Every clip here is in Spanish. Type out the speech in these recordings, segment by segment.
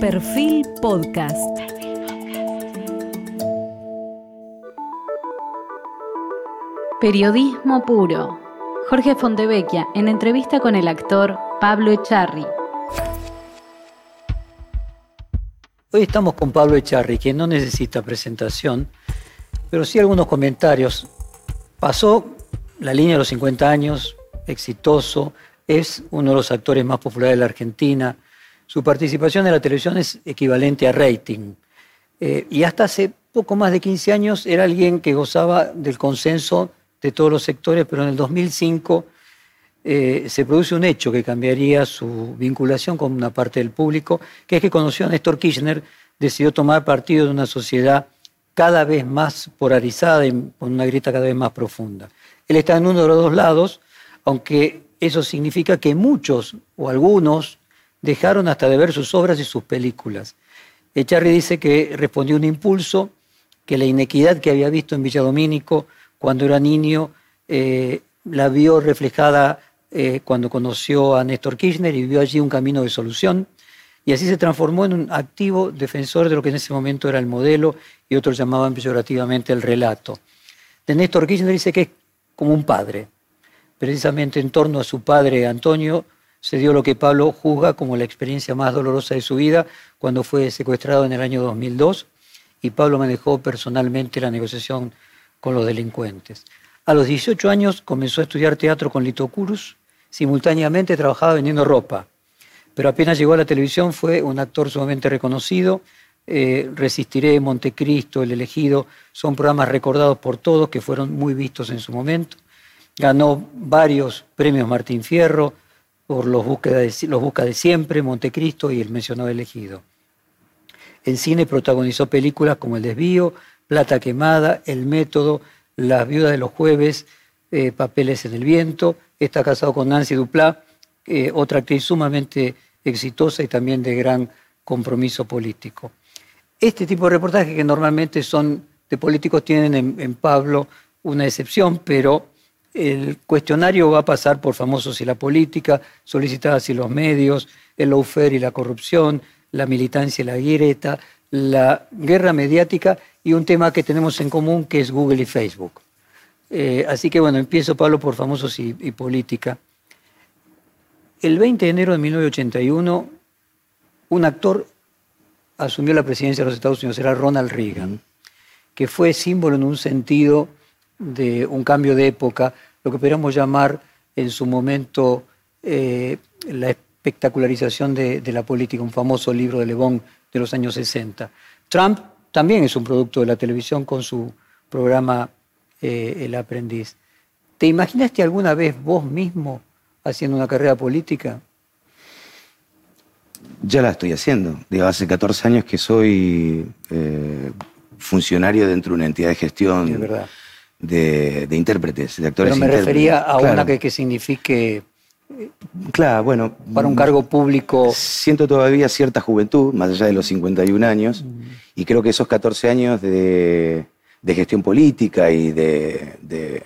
Perfil Podcast. Periodismo puro. Jorge Fontevecchia en entrevista con el actor Pablo Echarri. Hoy estamos con Pablo Echarri, quien no necesita presentación, pero sí algunos comentarios. Pasó la línea de los 50 años, exitoso, es uno de los actores más populares de la Argentina. Su participación en la televisión es equivalente a rating. Eh, y hasta hace poco más de 15 años era alguien que gozaba del consenso de todos los sectores, pero en el 2005 eh, se produce un hecho que cambiaría su vinculación con una parte del público, que es que conoció a Néstor Kirchner, decidió tomar partido de una sociedad cada vez más polarizada y con una grieta cada vez más profunda. Él está en uno de los dos lados, aunque eso significa que muchos o algunos dejaron hasta de ver sus obras y sus películas. Echarri dice que respondió un impulso, que la inequidad que había visto en Villadomínico cuando era niño eh, la vio reflejada eh, cuando conoció a Néstor Kirchner y vio allí un camino de solución. Y así se transformó en un activo defensor de lo que en ese momento era el modelo y otros llamaban peyorativamente el relato. De Néstor Kirchner dice que es como un padre. Precisamente en torno a su padre Antonio se dio lo que Pablo juzga como la experiencia más dolorosa de su vida cuando fue secuestrado en el año 2002 y Pablo manejó personalmente la negociación con los delincuentes. A los 18 años comenzó a estudiar teatro con Lito Curus, simultáneamente trabajaba vendiendo ropa, pero apenas llegó a la televisión fue un actor sumamente reconocido. Eh, Resistiré, Montecristo, El Elegido, son programas recordados por todos que fueron muy vistos en su momento. Ganó varios premios Martín Fierro por Los Busca de, busca de Siempre, Montecristo y el mencionado Elegido. En cine protagonizó películas como El Desvío, Plata Quemada, El Método, Las Viudas de los Jueves, eh, Papeles en el Viento. Está casado con Nancy Duplá, eh, otra actriz sumamente exitosa y también de gran compromiso político. Este tipo de reportajes que normalmente son de políticos tienen en, Pablo una excepción, pero el cuestionario va a pasar por famosos y la política, solicitadas y los medios, el lawfare y la corrupción, la militancia y la grieta, la guerra mediática y un tema que tenemos en común que es Google y Facebook. Eh, así que bueno, empiezo Pablo por famosos y, política. El 20 de enero de 1981, un actor asumió la presidencia de los Estados Unidos, era Ronald Reagan, que fue símbolo en un sentido de un cambio de época, lo que podríamos llamar en su momento eh, la espectacularización de, de, la política, un famoso libro de Le Bon de los años 60. Trump también es un producto de la televisión con su programa eh, El Aprendiz. ¿Te imaginaste alguna vez vos mismo haciendo una carrera política? Ya la estoy haciendo. Digo, hace 14 años que soy eh, funcionario dentro de una entidad de gestión de, de, intérpretes, de actores. Pero me refería a una que, que signifique Claro, bueno. Para un cargo público. Siento todavía cierta juventud, más allá de los 51 años, y creo que esos 14 años de, gestión política y de,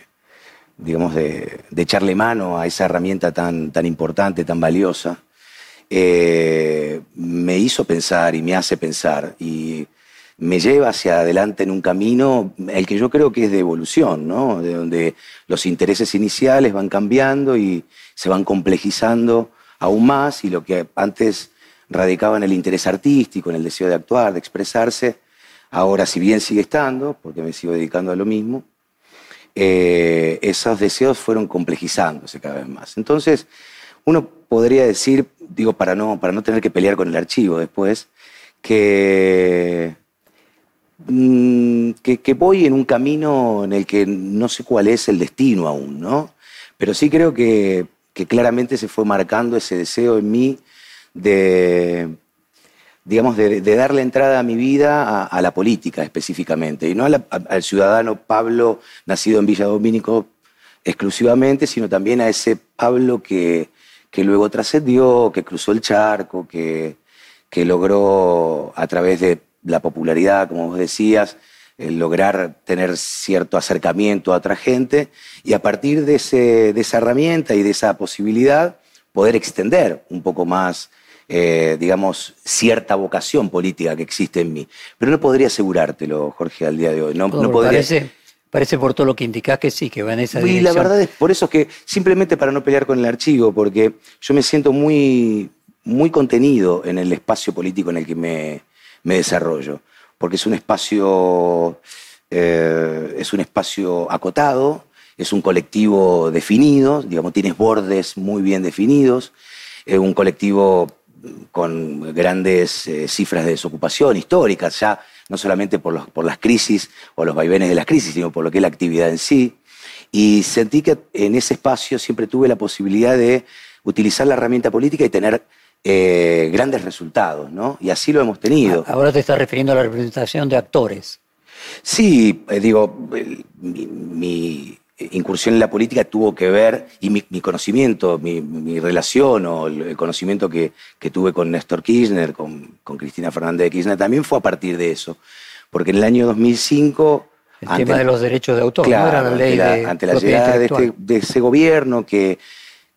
digamos, de, echarle mano a esa herramienta tan, tan importante, tan valiosa, eh, me hizo pensar y me hace pensar. Y me lleva hacia adelante en un camino, el que yo creo que es de evolución, ¿no? De donde los intereses iniciales van cambiando y se van complejizando aún más y lo que antes radicaba en el interés artístico, en el deseo de actuar, de expresarse, ahora si bien sigue estando, porque me sigo dedicando a lo mismo, eh, esos deseos fueron complejizándose cada vez más. Entonces, uno podría decir, digo, para no, para no tener que pelear con el archivo después, que Mm, que, voy en un camino en el que no sé cuál es el destino aún, ¿no? Pero sí creo que, claramente se fue marcando ese deseo en mí de, digamos, de, darle entrada a mi vida a, la política específicamente, y no al ciudadano Pablo nacido en Villa Domínico exclusivamente, sino también a ese Pablo que, que luego trascendió, que cruzó el charco, que, que logró a través de la popularidad, como vos decías, el lograr tener cierto acercamiento a otra gente y a partir de, ese, de esa herramienta y de esa posibilidad poder extender un poco más eh, digamos, cierta vocación política que existe en mí. Pero no podría asegurártelo, Jorge, al día de hoy. No, no podría... parece, parece por todo lo que indicás que sí, que va en esa y dirección. la verdad es por eso que, simplemente para no pelear con el archivo, porque yo me siento muy, muy contenido en el espacio político en el que me, me desarrollo, porque es un espacio, eh, es un espacio acotado, es un colectivo definido, digamos, tienes bordes muy bien definidos, es un colectivo con grandes eh, cifras de desocupación históricas, ya no solamente por, los- por las crisis o los vaivenes de las crisis, sino por lo que es la actividad en sí. Y sentí que en ese espacio siempre tuve la posibilidad de utilizar la herramienta política y tener eh, grandes resultados, ¿no? Y así lo hemos tenido. Ahora te estás refiriendo a la representación de actores. Sí, eh, digo, el- mi, mi incursión en la política tuvo que ver, y mi, mi conocimiento, mi, mi relación o el, conocimiento que, que tuve con Néstor Kirchner, con, con Cristina Fernández de Kirchner, también fue a partir de eso. Porque en el año 2005... El ante- tema de los derechos de autor, Claro, ¿no? Era la ley ante la, de ante la propiedad llegada de, este- de ese gobierno que,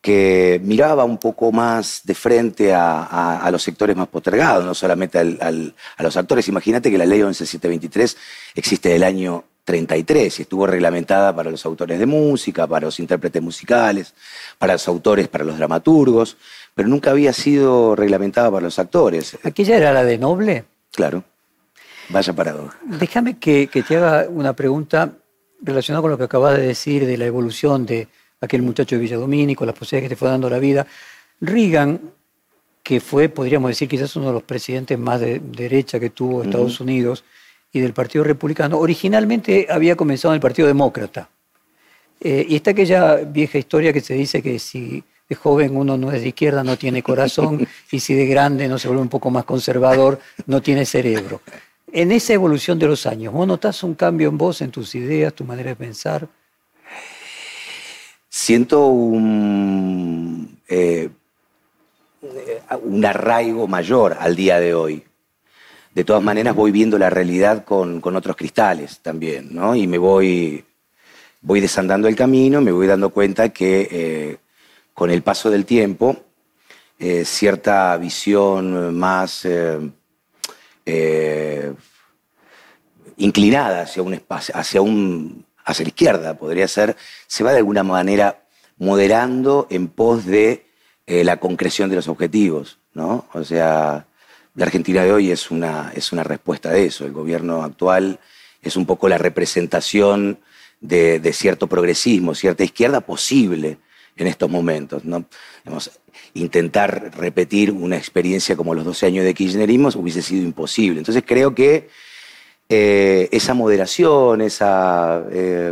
que miraba un poco más de frente a, a- a los sectores más postergados, no solamente al- al- a los actores. Imagínate que la ley 11723 existe del año 33 y estuvo reglamentada para los autores de música, para los intérpretes musicales, para los autores, para los dramaturgos, pero nunca había sido reglamentada para los actores. ¿Aquella era la de Noble? Claro. Vaya paradoja. Déjame que, que te haga una pregunta relacionada con lo que acabas de decir de la evolución de aquel muchacho de Villadomínico, las posibilidades que te fue dando la vida. Reagan, que fue, podríamos decir, quizás uno de los presidentes más de derecha que tuvo Estados Unidos y del Partido Republicano, originalmente había comenzado en el Partido Demócrata. Eh, y está aquella vieja historia que se dice que si de joven uno no es de izquierda, no tiene corazón, y si de grande no se vuelve un poco más conservador, no tiene cerebro. En esa evolución de los años, ¿vos notás un cambio en vos, en tus ideas, tu manera de pensar? Siento un, eh, un arraigo mayor al día de hoy. De todas maneras voy viendo la realidad con, con otros cristales también, ¿no? Y me voy, voy desandando el camino, me voy dando cuenta que eh, con el paso del tiempo, eh, cierta visión más eh, inclinada hacia un espacio, hacia un hacia la izquierda, podría ser, se va de alguna manera moderando en pos de eh, la concreción de los objetivos, ¿no? O sea, la Argentina de hoy es una, es una respuesta de eso. El gobierno actual es un poco la representación de, cierto progresismo, cierta izquierda posible en estos momentos, ¿no? Intentar repetir una experiencia como los 12 años de kirchnerismo hubiese sido imposible. Entonces creo que eh, esa moderación, esa, eh,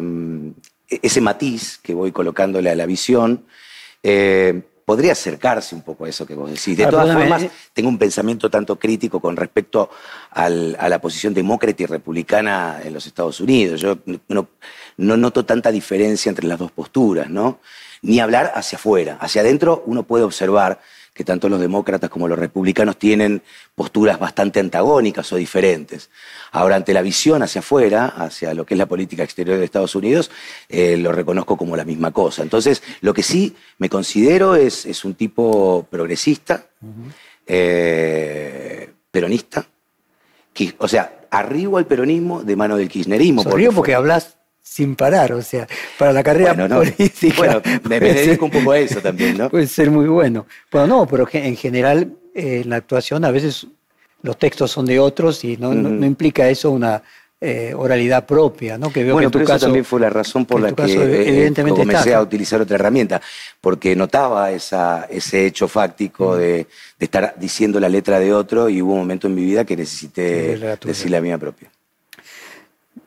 ese matiz que voy colocándole a la visión, eh, podría acercarse un poco a eso que vos decís. De Ah, todas perdóname, formas, eh. tengo un pensamiento tanto crítico con respecto al- a la posición demócrata y republicana en los Estados Unidos. Yo no, no noto tanta diferencia entre las dos posturas, ¿no? Ni hablar hacia afuera. Hacia adentro uno puede observar que tanto los demócratas como los republicanos tienen posturas bastante antagónicas o diferentes. Ahora, ante la visión hacia afuera, hacia lo que es la política exterior de Estados Unidos, eh, lo reconozco como la misma cosa. Entonces, lo que sí me considero es, es un tipo progresista, eh, peronista, que, o sea, arribo al peronismo de mano del kirchnerismo. Porque fue- hablas sin parar, o sea, para la carrera Bueno, no. política. Bueno, me- me dedico un poco a eso también, ¿no? Puede ser muy bueno. Bueno, no, pero en general eh, en la actuación a veces los textos son de otros y no, no- Ujú. no implica eso una eh, oralidad propia, ¿no? Que veo bueno, que en tu pero eso también fue la razón por la que caso, eh, evidentemente comencé está. a utilizar otra herramienta, porque notaba esa, ese hecho Mm. fáctico de, de estar diciendo la letra de otro y hubo un momento en mi vida que necesité decir la mía propia.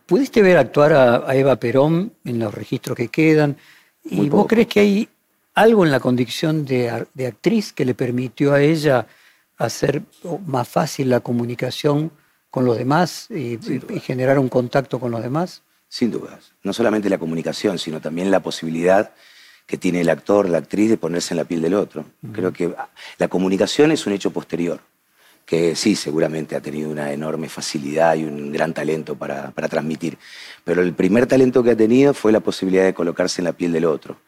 ¿Pudiste ver actuar a, a Eva Perón en los registros que quedan? ¿Y Muy vos poco. crees que hay algo en la condición de, actriz que le permitió a ella hacer más fácil la comunicación con los demás y, y- y generar un contacto con los demás? Sin dudas. No solamente la comunicación, sino también la posibilidad que tiene el actor, la actriz, de ponerse en la piel del otro. Creo que la comunicación es un hecho posterior, que sí, seguramente ha tenido una enorme facilidad y un gran talento para, para transmitir. Pero el primer talento que ha tenido fue la posibilidad de colocarse en la piel del otro.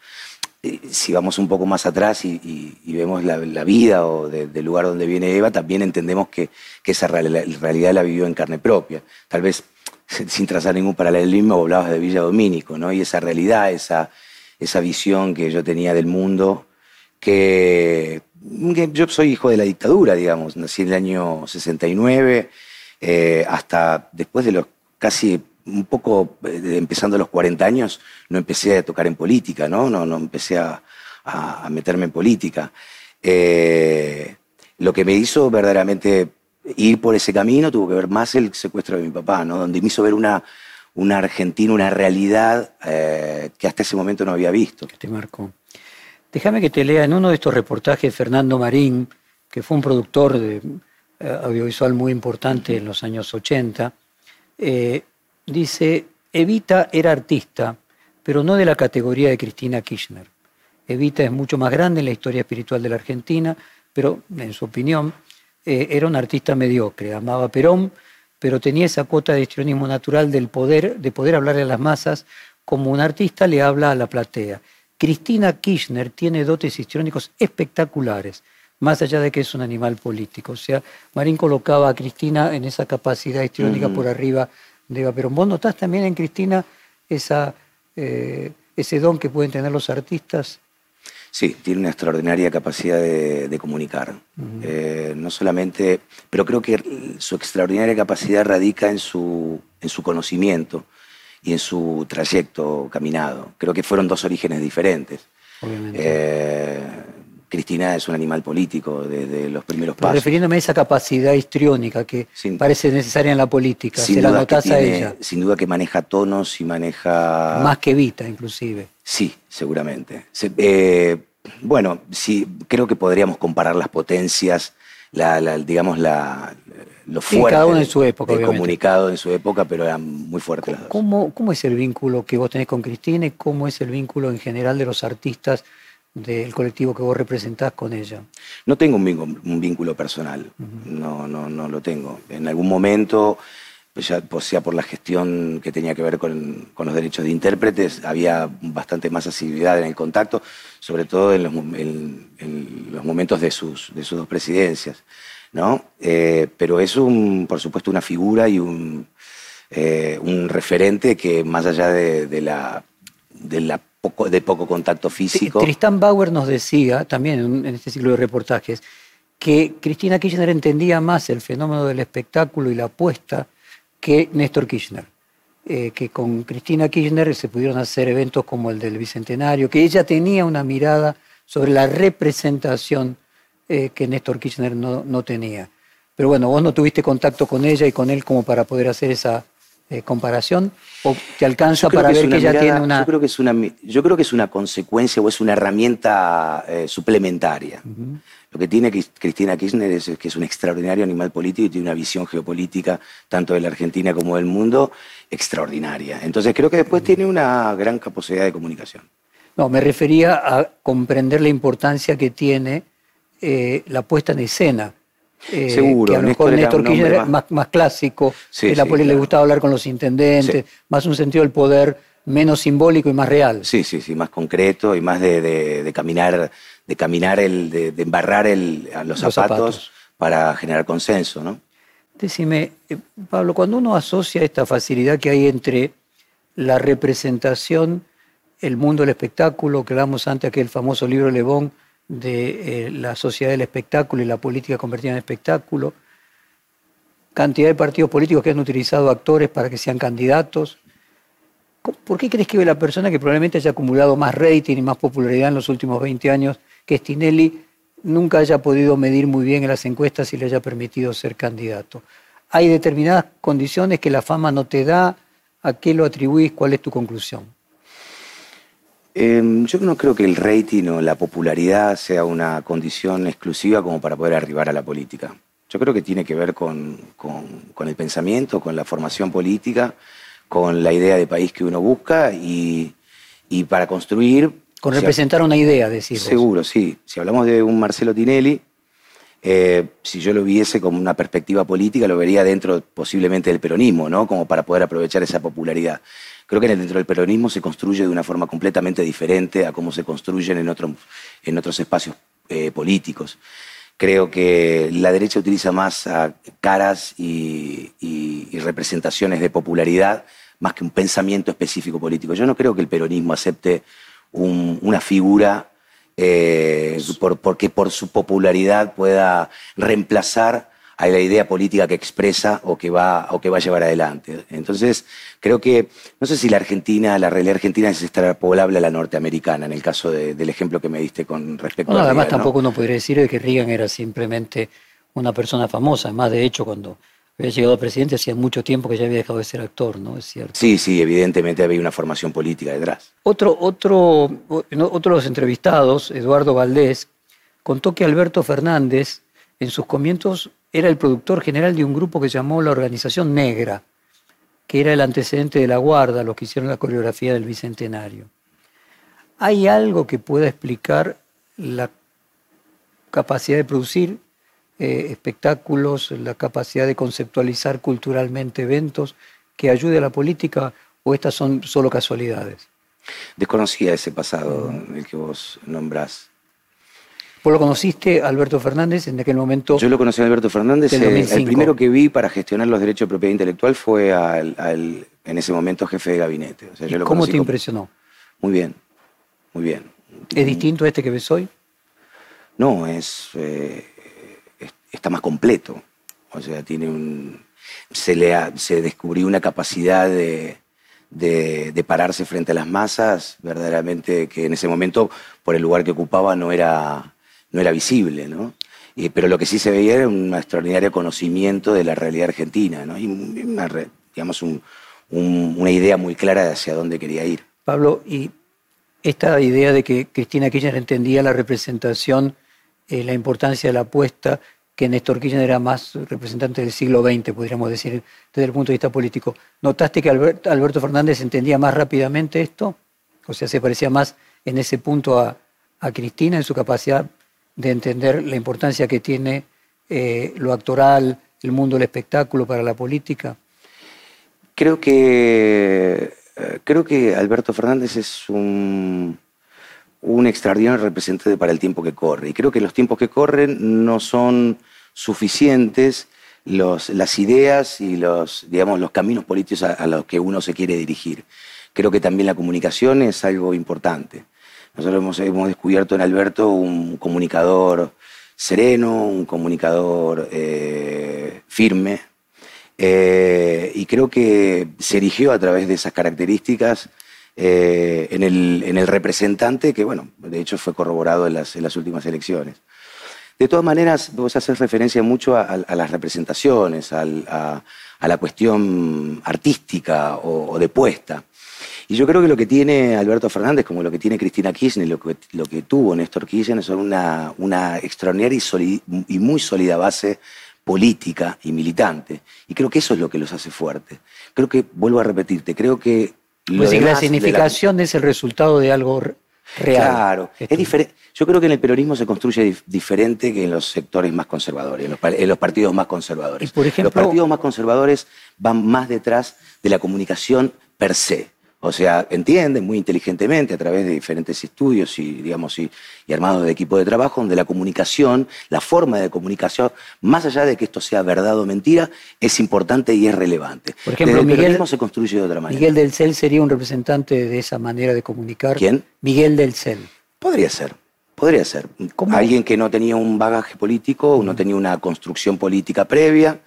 si vamos un poco más atrás y, vemos la, vida o del lugar donde viene Eva, también entendemos que, esa realidad la vivió en carne propia. Tal vez sin trazar ningún paralelismo, hablabas de Villa Domínico, ¿no? Y esa realidad, esa, esa visión que yo tenía del mundo, que, yo soy hijo de la dictadura, digamos, nací en el año 69, eh, hasta después de los casi un poco eh, empezando los 40 años, no empecé a tocar en política, ¿no? No, no empecé a, meterme en política. Eh, lo que me hizo verdaderamente ir por ese camino tuvo que ver más el secuestro de mi papá, ¿no? Donde me hizo ver una, una Argentina, una realidad eh, que hasta ese momento no había visto. Que te marcó. Déjame que te lea en uno de estos reportajes Fernando Marín, que fue un productor de, audiovisual muy importante en los años 80, dice, Evita era artista, pero no de la categoría de Cristina Kirchner. Evita es mucho más grande en la historia espiritual de la Argentina, pero en su opinión eh, era un artista mediocre, amaba Perón, pero tenía esa cuota de histrionismo natural del poder, de poder hablarle a las masas como un artista le habla a la platea. Cristina Kirchner tiene dotes histriónicos espectaculares, más allá de que es un animal político. O sea, Marín colocaba a Cristina en esa capacidad histriónica por arriba de Pero vos notás también en Cristina esa, eh, ese don que pueden tener los artistas. Sí, tiene una extraordinaria capacidad de, comunicar. Eh, no solamente, pero creo que su extraordinaria capacidad radica en su, en su conocimiento y en su trayecto caminado. Creo que fueron dos orígenes diferentes. Obviamente. Eh, Cristina es un animal político desde los primeros pasos. refiriéndome a esa capacidad histriónica que parece necesaria en la política, se la notas a ella. Sin duda que maneja tonos y maneja... Más que Vita, inclusive. Sí, seguramente. Eh, bueno, sí, creo que podríamos comparar las potencias, la, digamos, la, lo fuerte cada uno en su época, comunicado en su época, pero eran muy fuertes las dos. ¿Cómo, ¿Cómo es el vínculo que vos tenés con Cristina y cómo es el vínculo en general de los artistas del colectivo que vos representás con ella? No tengo un vínculo, personal, no, no, no lo tengo. En algún momento, ya, sea por la gestión que tenía que ver con, los derechos de intérpretes, había bastante más asiduidad en el contacto, sobre todo en los, momentos de sus, de sus dos presidencias. ¿no? Eh, pero es, un, por supuesto, una figura y un, eh, un referente que más allá de, la, de la de poco contacto físico. Tristán Bauer nos decía, también en este ciclo de reportajes, que Cristina Kirchner entendía más el fenómeno del espectáculo y la apuesta que Néstor Kirchner. Eh, que con Cristina Kirchner se pudieron hacer eventos como el del Bicentenario, que ella tenía una mirada sobre la representación eh, que Néstor Kirchner no, no tenía. Pero bueno, vos no tuviste contacto con ella y con él como para poder hacer esa, eh, comparación? ¿O te alcanza para ver que, ella tiene una.? Yo creo que, es una, yo creo que es una consecuencia o es una herramienta eh, suplementaria. Lo que tiene Cristina Kirchner es que es un extraordinario animal político y tiene una visión geopolítica, tanto de la Argentina como del mundo, extraordinaria. Entonces creo que después tiene una gran capacidad de comunicación. No, me refería a comprender la importancia que tiene eh, la puesta en escena eh, Seguro. Que a lo mejor Néstor, Kirchner más, más, clásico, que la le gustaba hablar con los intendentes, más un sentido del poder menos simbólico y más real. Sí, sí, sí, más concreto y más de, caminar, de caminar el, de, embarrar el, los, zapatos, para generar consenso, ¿no? Decime, eh, Pablo, cuando uno asocia esta facilidad que hay entre la representación, el mundo del espectáculo, que hablamos antes, aquel famoso libro Le Bon, de eh, la sociedad del espectáculo y la política convertida en espectáculo, cantidad de partidos políticos que han utilizado actores para que sean candidatos. ¿Por qué crees que la persona que probablemente haya acumulado más rating y más popularidad en los últimos 20 años que Stinelli nunca haya podido medir muy bien en las encuestas y le haya permitido ser candidato? Hay determinadas condiciones que la fama no te da. ¿A qué lo atribuís? ¿Cuál es tu conclusión? Em, yo no creo que el rating o la popularidad sea una condición exclusiva como para poder arribar a la política. Yo creo que tiene que ver con, el pensamiento, con la formación política, con la idea de país que uno busca y, para construir... Con representar una idea, decir. Seguro, sí. Si hablamos de un Marcelo Tinelli, eh, si yo lo viese como una perspectiva política, lo vería dentro posiblemente del peronismo, ¿no? Como para poder aprovechar esa popularidad. Creo que dentro del peronismo se construye de una forma completamente diferente a cómo se construyen en, otros en otros espacios eh, políticos. Creo que la derecha utiliza más caras y, representaciones de popularidad más que un pensamiento específico político. Yo no creo que el peronismo acepte una figura eh, porque por su popularidad pueda reemplazar a la idea política que expresa o que va, o que va a llevar adelante. Entonces, creo que, no sé si la Argentina, la realidad argentina es extrapolable a la norteamericana, en el caso del ejemplo que me diste con respecto a... Además, tampoco uno podría decir que Reagan era simplemente una persona famosa. Además, de hecho, cuando había llegado a presidente hacía mucho tiempo que ya había dejado de ser actor, ¿no? Es cierto. Sí, sí, evidentemente había una formación política detrás. Otro, otro, otro de los entrevistados, Eduardo Valdés, contó que Alberto Fernández, en sus comienzos, era el productor general de un grupo que llamó la Organización Negra, que era el antecedente de la Guarda, los que hicieron la coreografía del Bicentenario. ¿Hay algo que pueda explicar la capacidad de producir eh, espectáculos, la capacidad de conceptualizar culturalmente eventos que ayude a la política o estas son solo casualidades? Desconocía ese pasado, el que vos nombrás. ¿Vos lo conociste, Alberto Fernández, en aquel momento? Yo lo conocí a Alberto Fernández. Eh, el primero que vi para gestionar los derechos de propiedad intelectual fue al, en ese momento jefe de gabinete. ¿Cómo te impresionó? Muy bien, muy bien. ¿Es distinto a este que ves hoy? No, es, eh, está más completo. O sea, tiene un, se, le se descubrió una capacidad de, de, pararse frente a las masas, verdaderamente que en ese momento, por el lugar que ocupaba, no era, no era visible, ¿no? pero lo que sí se veía era un extraordinario conocimiento de la realidad argentina, ¿no? Y una, digamos, una idea muy clara de hacia dónde quería ir. Pablo, y esta idea de que Cristina Kirchner entendía la representación, eh, la importancia de la apuesta, que Néstor Kirchner era más representante del siglo XX, podríamos decir, desde el punto de vista político. ¿Notaste que Alberto Fernández entendía más rápidamente esto? O sea, se parecía más en ese punto a, Cristina, en su capacidad de entender la importancia que tiene eh, lo actoral, el mundo del espectáculo para la política? Creo que, eh, creo que Alberto Fernández es un, un extraordinario representante para el tiempo que corre. Y creo que los tiempos que corren no son suficientes los, las ideas y los, digamos, los caminos políticos a, los que uno se quiere dirigir. Creo que también la comunicación es algo importante. Nosotros hemos, descubierto en Alberto un comunicador sereno, un comunicador eh, firme, eh, y creo que se erigió a través de esas características eh, en, el, representante que, bueno, de hecho fue corroborado en las, últimas elecciones. De todas maneras, vos haces referencia mucho a, las representaciones, a, la cuestión artística o de puesta. Y yo creo que lo que tiene Alberto Fernández, como lo que tiene Cristina Kirchner, lo que, lo que tuvo Néstor Kirchner, son una, una extraordinaria y, muy sólida base política y militante. Y creo que eso es lo que los hace fuertes. Creo que, vuelvo a repetirte, creo que... Pues la significación es el resultado de algo real. Claro, es diferente. Yo creo que en el peronismo se construye diferente que en los sectores más conservadores, en los, en los partidos más conservadores. por ejemplo, los partidos más conservadores van más detrás de la comunicación per se. O sea, entienden muy inteligentemente a través de diferentes estudios y, digamos, y, armados de equipo de trabajo, donde la comunicación, la forma de comunicación, más allá de que esto sea verdad o mentira, es importante y es relevante. Por ejemplo, Miguel, se construye de otra manera. Miguel del Cel sería un representante de esa manera de comunicar. ¿Quién? Miguel del Cel. Podría ser. Podría ser. Alguien que no tenía un bagaje político, no tenía una construcción política previa,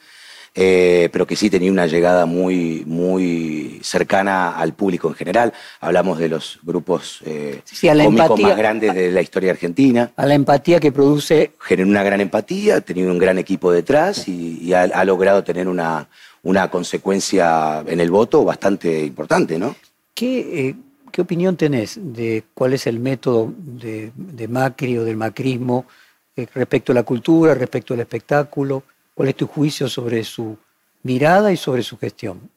eh, pero que sí tenía una llegada muy, muy cercana al público en general. Hablamos de los grupos eh, cómicos más grandes de la historia argentina. A la empatía que produce. Generó una gran empatía, ha tenido un gran equipo detrás y, ha, logrado tener una, una consecuencia en el voto bastante importante, ¿no? ¿Qué, eh, ¿Qué opinión tenés de cuál es el método de, de Macri o del macrismo respecto a la cultura, respecto al espectáculo? ¿Cuál es tu juicio sobre su mirada y sobre su gestión?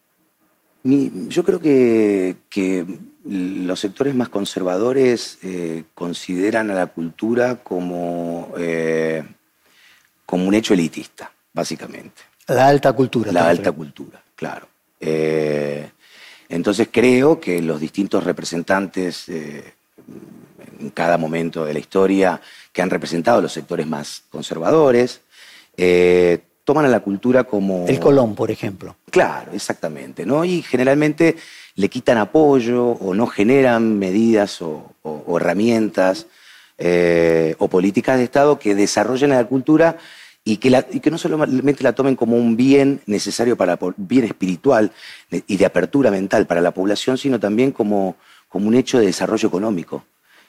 yo creo que, los sectores más conservadores eh, consideran a la cultura como, eh, como un hecho elitista, básicamente. La alta cultura. La alta cultura, claro. Eh, Entonces creo que los distintos representantes en cada momento de la historia que han representado los sectores más conservadores, toman a la cultura como... El Colón, por ejemplo. Claro, exactamente, ¿no? Y generalmente le quitan apoyo o no generan medidas o, herramientas eh, o políticas de Estado que desarrollen la cultura y que, y que, no solamente la tomen como un bien necesario para bien espiritual y de apertura mental para la población, sino también como, como un hecho de desarrollo económico.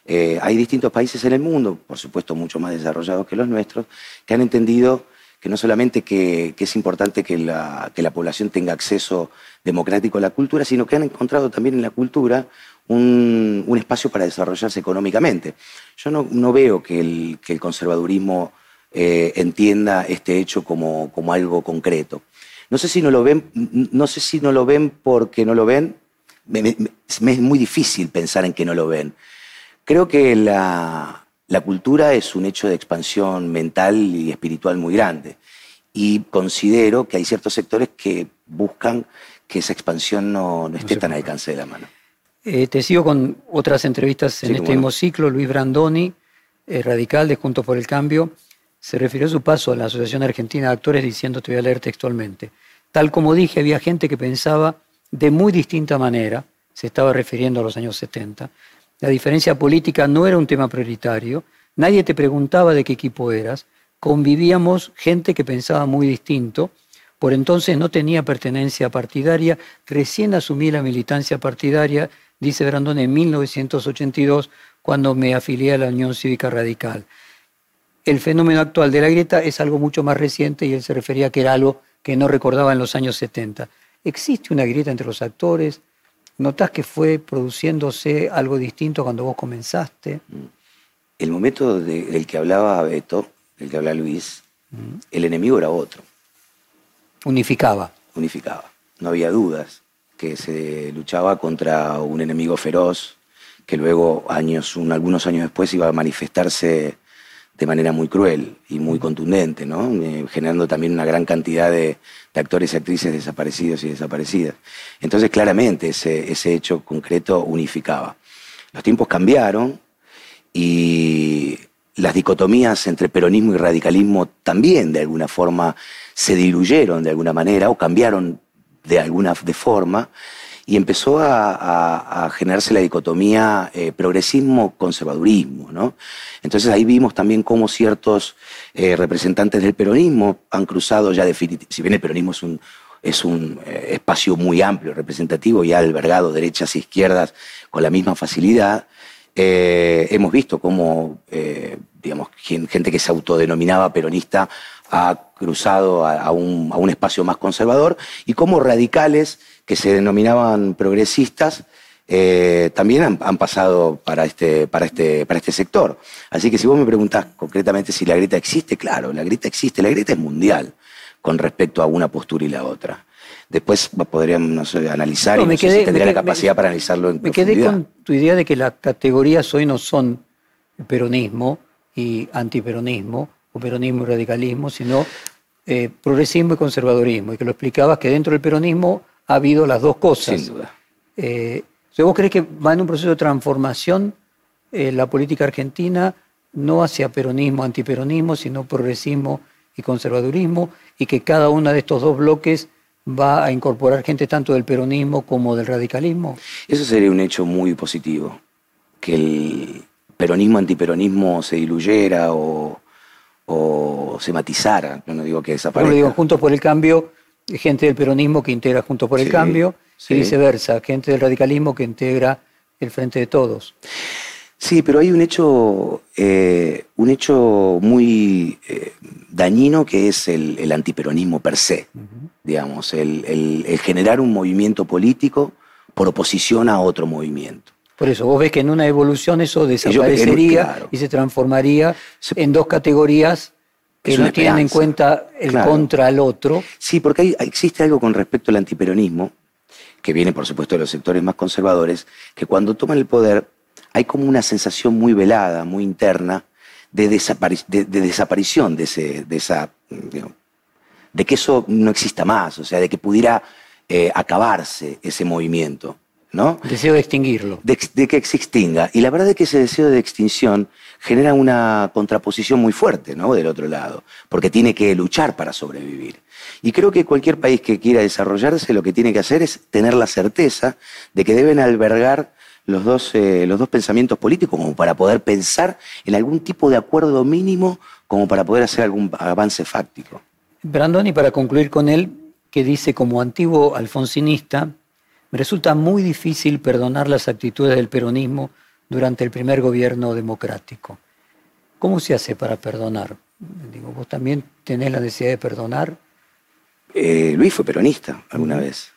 Eh, hay distintos países en el mundo, por supuesto mucho más desarrollados que los nuestros, que han entendido que no solamente que, es importante que la, que la, población tenga acceso democrático a la cultura, sino que han encontrado también en la cultura un, un espacio para desarrollarse económicamente. Yo no, no veo que el, que el conservadurismo eh, entienda este hecho como, como, algo concreto. No sé si no lo ven, no sé si no lo ven porque no lo ven. Me, es muy difícil pensar en que no lo ven. Creo que la, la cultura es un hecho de expansión mental y espiritual muy grande. Y considero que hay ciertos sectores que buscan que esa expansión no, no esté tan al alcance de la mano. Eh, te sigo con otras entrevistas en este mismo ciclo. Luis Brandoni, eh, radical de Juntos por el Cambio, se refirió a su paso a la Asociación Argentina de Actores diciendo, te voy a leer textualmente, tal como dije, había gente que pensaba de muy distinta manera, se estaba refiriendo a los años 70, la diferencia política no era un tema prioritario, nadie te preguntaba de qué equipo eras, convivíamos gente que pensaba muy distinto, por entonces no tenía pertenencia partidaria, recién asumí la militancia partidaria, dice Brandon en 1982, cuando me afilié a la Unión Cívica Radical. El fenómeno actual de la grieta es algo mucho más reciente y él se refería a que era algo que no recordaba en los años 70. ¿Existe una grieta entre los actores? ¿Notás que fue produciéndose algo distinto cuando vos comenzaste? El momento del que hablaba Beto, del que habla Luis, el enemigo era otro. Unificaba. Unificaba. No había dudas que se luchaba contra un enemigo feroz que luego, años, algunos años después, iba a manifestarse de manera muy cruel y muy contundente, ¿no? Eh, generando también una gran cantidad de, actores y actrices desaparecidos y desaparecidas. Entonces, claramente, ese, ese hecho concreto unificaba. Los tiempos cambiaron y las dicotomías entre peronismo y radicalismo también, de alguna forma, se diluyeron de alguna manera o cambiaron de alguna de forma y empezó a, generarse la dicotomía eh, progresismo-conservadurismo. ¿no? Entonces ahí vimos también cómo ciertos eh, representantes del peronismo han cruzado ya definitivamente, si bien el peronismo es un, es un eh, espacio muy amplio, representativo y ha albergado derechas e izquierdas con la misma facilidad, hemos visto cómo digamos, gente que se autodenominaba peronista ha cruzado a, un, a un espacio más conservador y cómo radicales que se denominaban progresistas, eh, también han, pasado para este, para, este, para este sector. Así que si vos me preguntás concretamente si la grieta existe, claro, la grieta existe, la grieta es mundial con respecto a una postura y la otra. Después podríamos analizar y tendría la capacidad para analizarlo en Me quedé con tu idea de que las categorías hoy no son peronismo y antiperonismo, o peronismo y radicalismo, sino eh, progresismo y conservadorismo, y que lo explicabas que dentro del peronismo ha habido las dos cosas. Sin duda. Eh, ¿Vos crees que va en un proceso de transformación eh, la política argentina, no hacia peronismo, antiperonismo, sino progresismo y conservadurismo, y que cada uno de estos dos bloques va a incorporar gente tanto del peronismo como del radicalismo? Eso sería un hecho muy positivo, que el peronismo, antiperonismo se diluyera o, se matizara, no digo que desaparezca. lo digo, juntos por el cambio gente del peronismo que integra Juntos por el Cambio y viceversa, gente del radicalismo que integra el Frente de Todos. Sí, pero hay un hecho, eh, un hecho muy eh, dañino que es el, antiperonismo per se, digamos, el, generar un movimiento político por oposición a otro movimiento. Por eso, vos ves que en una evolución eso desaparecería y se transformaría en dos categorías que no tienen en cuenta el contra al otro. Sí, porque existe algo con respecto al antiperonismo, que viene por supuesto de los sectores más conservadores, que cuando toman el poder hay como una sensación muy velada, muy interna, de, desaparición de, ese, de esa... de que eso no exista más, o sea, de que pudiera eh, acabarse ese movimiento. ¿no? Deseo de extinguirlo. De, que se extinga. Y la verdad es que ese deseo de extinción genera una contraposición muy fuerte, ¿no? Del otro lado, porque tiene que luchar para sobrevivir. Y creo que cualquier país que quiera desarrollarse lo que tiene que hacer es tener la certeza de que deben albergar los dos, eh, los dos pensamientos políticos como para poder pensar en algún tipo de acuerdo mínimo como para poder hacer algún avance fáctico. Brandoni, para concluir con él, que dice como antiguo alfonsinista, me resulta muy difícil perdonar las actitudes del peronismo durante el primer gobierno democrático. ¿Cómo se hace para perdonar? Digo, ¿Vos también tenés la necesidad de perdonar? Eh, Luis fue peronista alguna vez.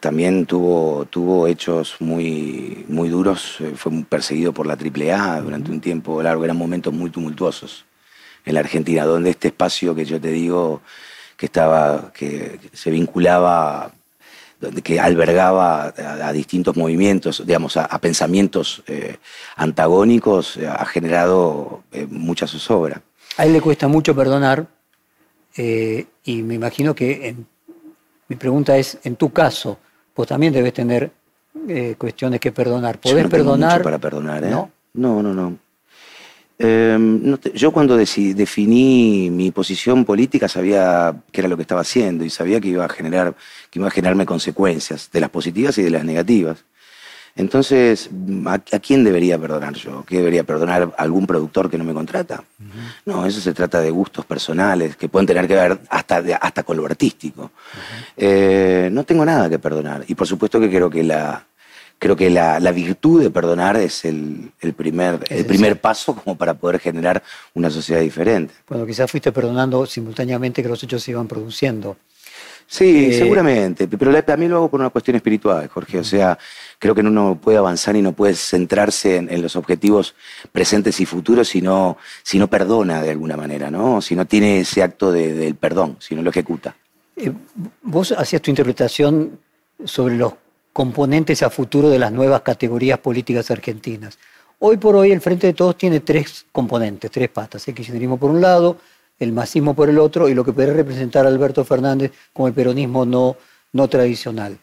También tuvo, tuvo hechos muy, muy duros, eh, fue perseguido por la AAA durante un tiempo largo, eran momentos muy tumultuosos en la Argentina, donde este espacio que yo te digo que estaba, que se vinculaba que albergaba a, distintos movimientos, digamos, a, pensamientos eh, antagónicos, eh, ha generado eh, mucha zozobra. A él le cuesta mucho perdonar y me imagino que mi pregunta es, en tu caso, vos también debes tener cuestiones que perdonar. ¿Podés perdonar? Mucho para perdonar, ¿eh? No, no, no. no. Em, yo cuando definí mi posición política sabía qué era lo que estaba haciendo y sabía que iba a generar, que iba a generarme consecuencias, de las positivas y de las negativas. Entonces, ¿a, quién debería perdonar yo? ¿Qué debería perdonar algún productor que no me contrata? No, eso se trata de gustos personales que pueden tener que ver hasta, hasta con lo artístico. Eh, no tengo nada que perdonar. Y por supuesto que creo que la, creo que la, virtud de perdonar es el, primer, el primer paso como para poder generar una sociedad diferente. Bueno, quizás fuiste perdonando simultáneamente que los hechos se iban produciendo. Sí, eh, seguramente, pero también lo hago por una cuestión espiritual, Jorge. O sea, creo que uno puede avanzar y no puede centrarse en, los objetivos presentes y futuros si no, si no perdona de alguna manera, ¿no? Si no tiene ese acto del perdón, si no lo ejecuta. Eh, vos hacías tu interpretación sobre los componentes a futuro de las nuevas categorías políticas argentinas. Hoy por hoy el Frente de Todos tiene tres componentes, tres patas. El kirchnerismo por un lado, el masismo por el otro y lo que puede representar a Alberto Fernández como el peronismo no, no tradicional.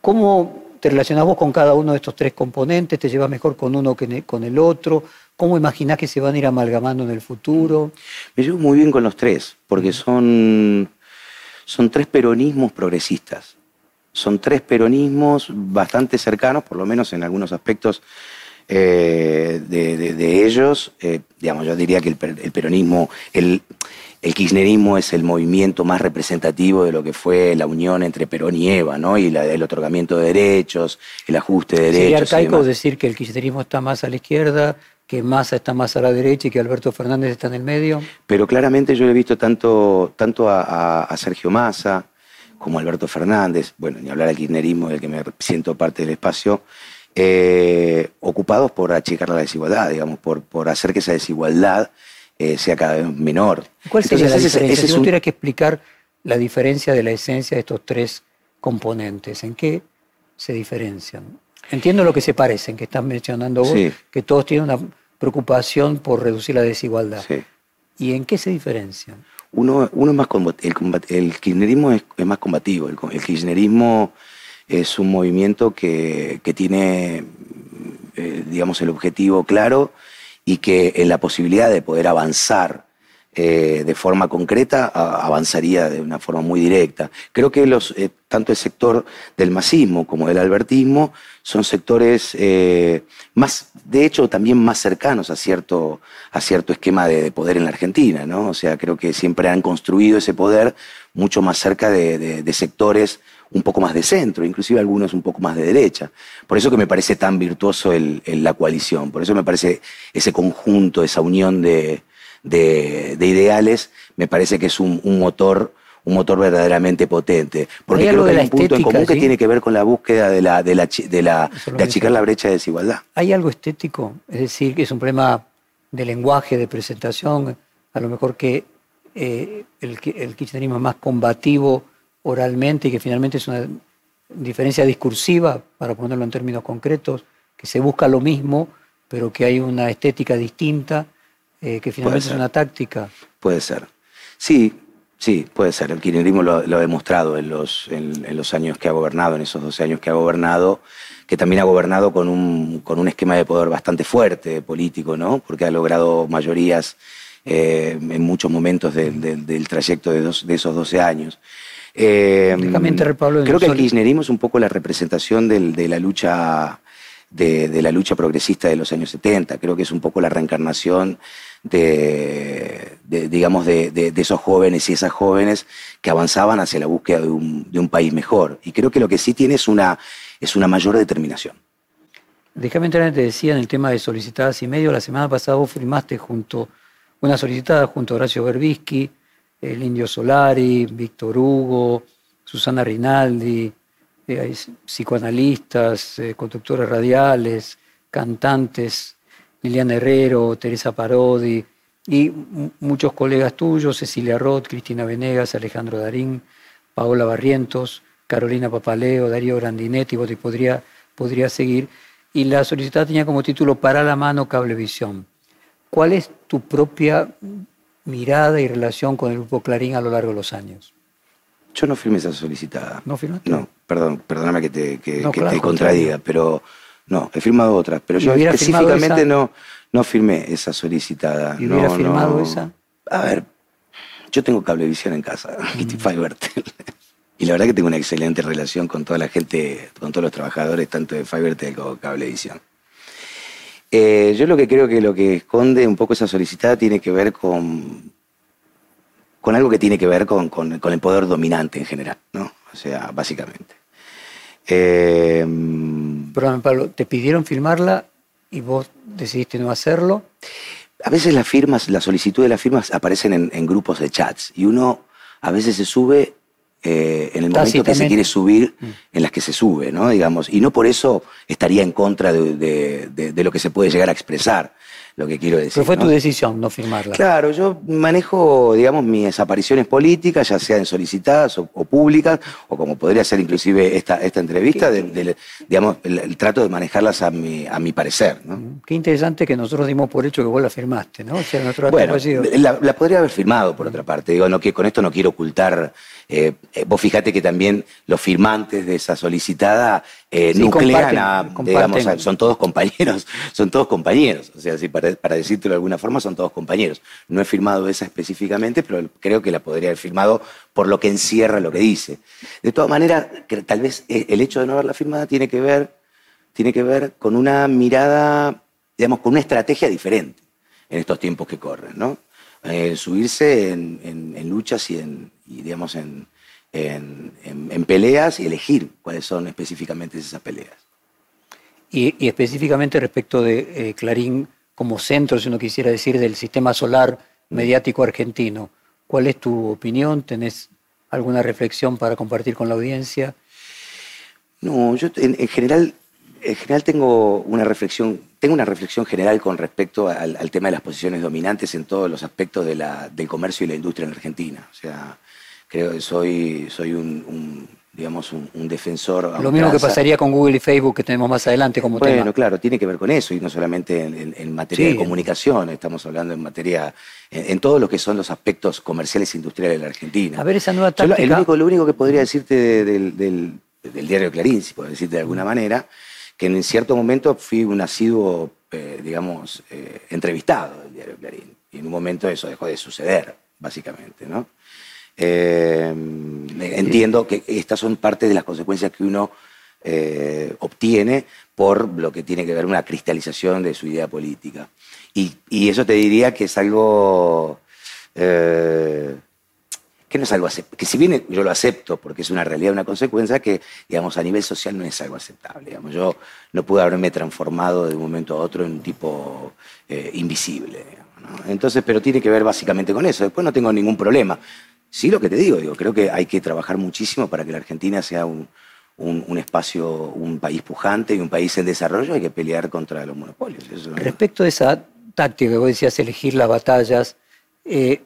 ¿Cómo te relacionás vos con cada uno de estos tres componentes? ¿Te llevas mejor con uno que con el otro? ¿Cómo imaginás que se van a ir amalgamando en el futuro? Me llevo muy bien con los tres, porque son, son tres peronismos progresistas son tres peronismos bastante cercanos, por lo menos en algunos aspectos eh, de, ellos. Eh, digamos, yo diría que el, peronismo, el, kirchnerismo es el movimiento más representativo de lo que fue la unión entre Perón y Eva, ¿no? Y el otorgamiento de derechos, el ajuste de derechos. Sería arcaico decir que el kirchnerismo está más a la izquierda, que Massa está más a la derecha y que Alberto Fernández está en el medio. Pero claramente yo he visto tanto, tanto a Sergio Massa, como Alberto Fernández, bueno, ni hablar del kirchnerismo del que me siento parte del espacio, eh, ocupados por achicar la desigualdad, digamos, por, por hacer que esa desigualdad eh, sea cada vez menor. ¿Cuál sería la diferencia? si tuviera que explicar la diferencia de la esencia de estos tres componentes, ¿en qué se diferencian? Entiendo lo que se parecen, que están mencionando vos, que todos tienen una preocupación por reducir la desigualdad. ¿Y en qué se diferencian? Uno, uno es más el, el kirchnerismo es, más combativo. El, kirchnerismo es un movimiento que, tiene, eh, digamos, el objetivo claro y que en la posibilidad de poder avanzar eh, de forma concreta avanzaría de una forma muy directa. Creo que los, eh, tanto el sector del masismo como del albertismo son sectores eh, más, de hecho, también más cercanos a cierto, a cierto esquema de, poder en la Argentina, ¿no? O sea, creo que siempre han construido ese poder mucho más cerca de, sectores un poco más de centro, inclusive algunos un poco más de derecha. Por eso que me parece tan virtuoso la coalición, por eso me parece ese conjunto, esa unión de, de, ideales, me parece que es un, motor un motor verdaderamente potente. Porque creo que hay un punto en común que tiene que ver con la búsqueda de la, de la, de la de achicar la brecha de desigualdad. ¿Hay algo estético? Es decir, que es un problema de lenguaje, de presentación, a lo mejor que eh, el, el kirchnerismo es más combativo oralmente y que finalmente es una diferencia discursiva, para ponerlo en términos concretos, que se busca lo mismo, pero que hay una estética distinta eh, que finalmente es una táctica. Puede ser. Sí, Sí, puede ser. El kirchnerismo lo, lo ha demostrado en los, en, en los años que ha gobernado, en esos 12 años que ha gobernado que también ha gobernado con un, con un esquema de poder bastante fuerte político, ¿no? Porque ha logrado mayorías eh, en muchos momentos de, de, del trayecto de, dos, de, esos 12 años. Eh, creo que el kirchnerismo es un poco la representación del, de la lucha de, la lucha progresista de los años 70. Creo que es un poco la reencarnación de, digamos, de, esos jóvenes y esas jóvenes que avanzaban hacia la búsqueda de un, de un país mejor. Y creo que lo que sí tiene es una, es una mayor determinación. Déjame entrar, te decía en el tema de solicitadas y medio, la semana pasada vos firmaste junto, una solicitada junto a Horacio Berbisky, el Indio Solari, Víctor Hugo, Susana Rinaldi, eh, psicoanalistas, eh, conductores radiales, cantantes, Liliana Herrero, Teresa Parodi, y muchos colegas tuyos, Cecilia Roth, Cristina Venegas, Alejandro Darín, Paola Barrientos, Carolina Papaleo, Darío Grandinetti, y podría, podría seguir. Y la solicitada tenía como título Para la mano Cablevisión. ¿Cuál es tu propia mirada y relación con el Grupo Clarín a lo largo de los años? Yo no firmé esa solicitada. ¿No firmaste? No, perdón, perdóname que te, que, no, que claro, te contradiga, pero no, he firmado otras. Pero yo específicamente no, no firmé esa solicitada. ¿Y hubiera no, firmado no. esa? A ver, yo tengo cablevisión en casa, mm. Y la verdad que tengo una excelente relación con toda la gente, con todos los trabajadores, tanto de Fivertel como Cablevisión. Eh, yo lo que creo que lo que esconde un poco esa solicitada tiene que ver con, con algo que tiene que ver con, con, con el poder dominante en general, ¿no? O sea, básicamente. Eh, Perdón, Pablo, ¿te pidieron firmarla y vos decidiste no hacerlo? A veces las firmas, la solicitud de las firmas aparecen en, en grupos de chats y uno a veces se sube eh, en el momento que se quiere subir, en las que se sube, ¿no? Digamos, y no por eso estaría en contra de, de, de, de lo que se puede llegar a expresar, lo que quiero decir. Pero fue ¿no? tu decisión no firmarla. Claro, yo manejo, digamos, mis apariciones políticas, ya sean solicitadas o, o públicas, o como podría ser inclusive esta, esta entrevista, de, de, digamos, el, el, trato de manejarlas a mi, a mi parecer, ¿no? Qué interesante que nosotros dimos por hecho que vos la firmaste, ¿no? O sea, nuestro bueno, la, la, podría haber firmado, por otra parte. Digo, no, que con esto no quiero ocultar eh, vos fíjate que también los firmantes de esa solicitada eh, sí, nuclean a, digamos, son todos compañeros, son todos compañeros. O sea, si para, para, decírtelo de alguna forma, son todos compañeros. No he firmado esa específicamente, pero creo que la podría haber firmado por lo que encierra lo que dice. De todas maneras, tal vez eh, el hecho de no haberla firmada tiene que ver, tiene que ver con una mirada, digamos, con una estrategia diferente en estos tiempos que corren, ¿no? Eh, subirse en, luchas y, en, digamos, en, en, peleas y elegir cuáles son específicamente esas peleas. Y, y específicamente respecto de eh, Clarín como centro, si uno quisiera decir, del sistema solar mediático argentino, ¿cuál es tu opinión? ¿Tenés alguna reflexión para compartir con la audiencia? No, yo en, en general en general tengo una reflexión, tengo una reflexión general con respecto al, tema de las posiciones dominantes en todos los aspectos del comercio y la industria en Argentina. O sea, creo que soy, soy un digamos, un, un, defensor. Lo mismo que pasaría con Google y Facebook que tenemos más adelante como bueno, tema. Bueno, claro, tiene que ver con eso y no solamente en, en, en materia sí. de comunicación, estamos hablando en materia, en, en, todo lo que son los aspectos comerciales e industriales de la Argentina. A ver, esa nueva táctica... Yo, el único, lo único que podría decirte del, del, del diario Clarín, si puedo decirte de alguna manera, que en cierto momento fui un asiduo, eh, digamos, eh, entrevistado del diario Clarín. Y en un momento eso dejó de suceder, básicamente, ¿no? Eh, entiendo que estas son parte de las consecuencias que uno eh, obtiene por lo que tiene que ver una cristalización de su idea política. Y, y eso te diría que es algo eh, que no es algo que si bien yo lo acepto porque es una realidad, una consecuencia, que digamos a nivel social no es algo aceptable. Digamos. Yo no pude haberme transformado de un momento a otro en un tipo eh, invisible. Digamos, ¿no? Entonces, pero tiene que ver básicamente con eso. Después no tengo ningún problema. Sí, lo que te digo, digo, creo que hay que trabajar muchísimo para que la Argentina sea un, un, un, espacio, un país pujante y un país en desarrollo, hay que pelear contra los monopolios. Eso Respecto a esa táctica que vos decías, elegir las batallas, eh,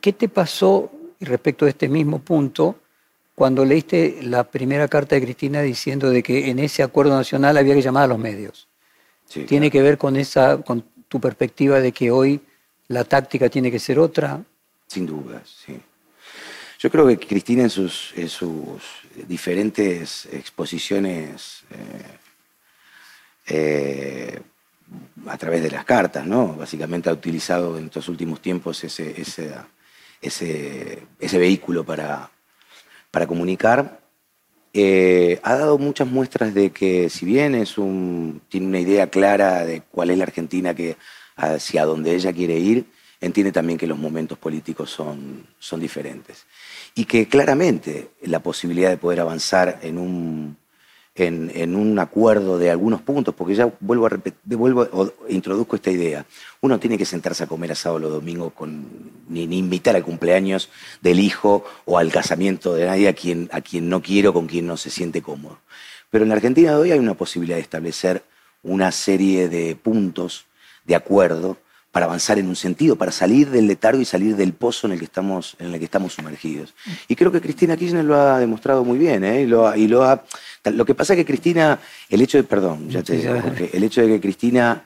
¿qué te pasó respecto a este mismo punto cuando leíste la primera carta de Cristina diciendo de que en ese acuerdo nacional había que llamar a los medios? Sí, ¿Tiene claro. que ver con, esa, con tu perspectiva de que hoy la táctica tiene que ser otra? Sin duda, sí. Yo creo que Cristina en sus, en sus diferentes exposiciones eh, eh, a través de las cartas, ¿no? Básicamente ha utilizado en estos últimos tiempos ese, ese, ese, ese vehículo para, para comunicar. Eh, ha dado muchas muestras de que si bien es un, tiene una idea clara de cuál es la Argentina que, hacia donde ella quiere ir, entiende también que los momentos políticos son, son diferentes. Y que claramente la posibilidad de poder avanzar en un, en, un acuerdo de algunos puntos, porque ya vuelvo a repetir, introduzco esta idea. Uno tiene que sentarse a comer asado los domingos con, ni, invitar al cumpleaños del hijo o al casamiento de nadie a quien, a quien no quiero, con quien no se siente cómodo. Pero en la Argentina de hoy hay una posibilidad de establecer una serie de puntos de acuerdo para avanzar en un sentido, para salir del letargo y salir del pozo en el que estamos, en el que estamos sumergidos. Y creo que Cristina Kirchner lo ha demostrado muy bien, ¿eh? y lo, y lo, ha, lo que pasa es que Cristina, el hecho de, perdón, ya te digo, el hecho de que Cristina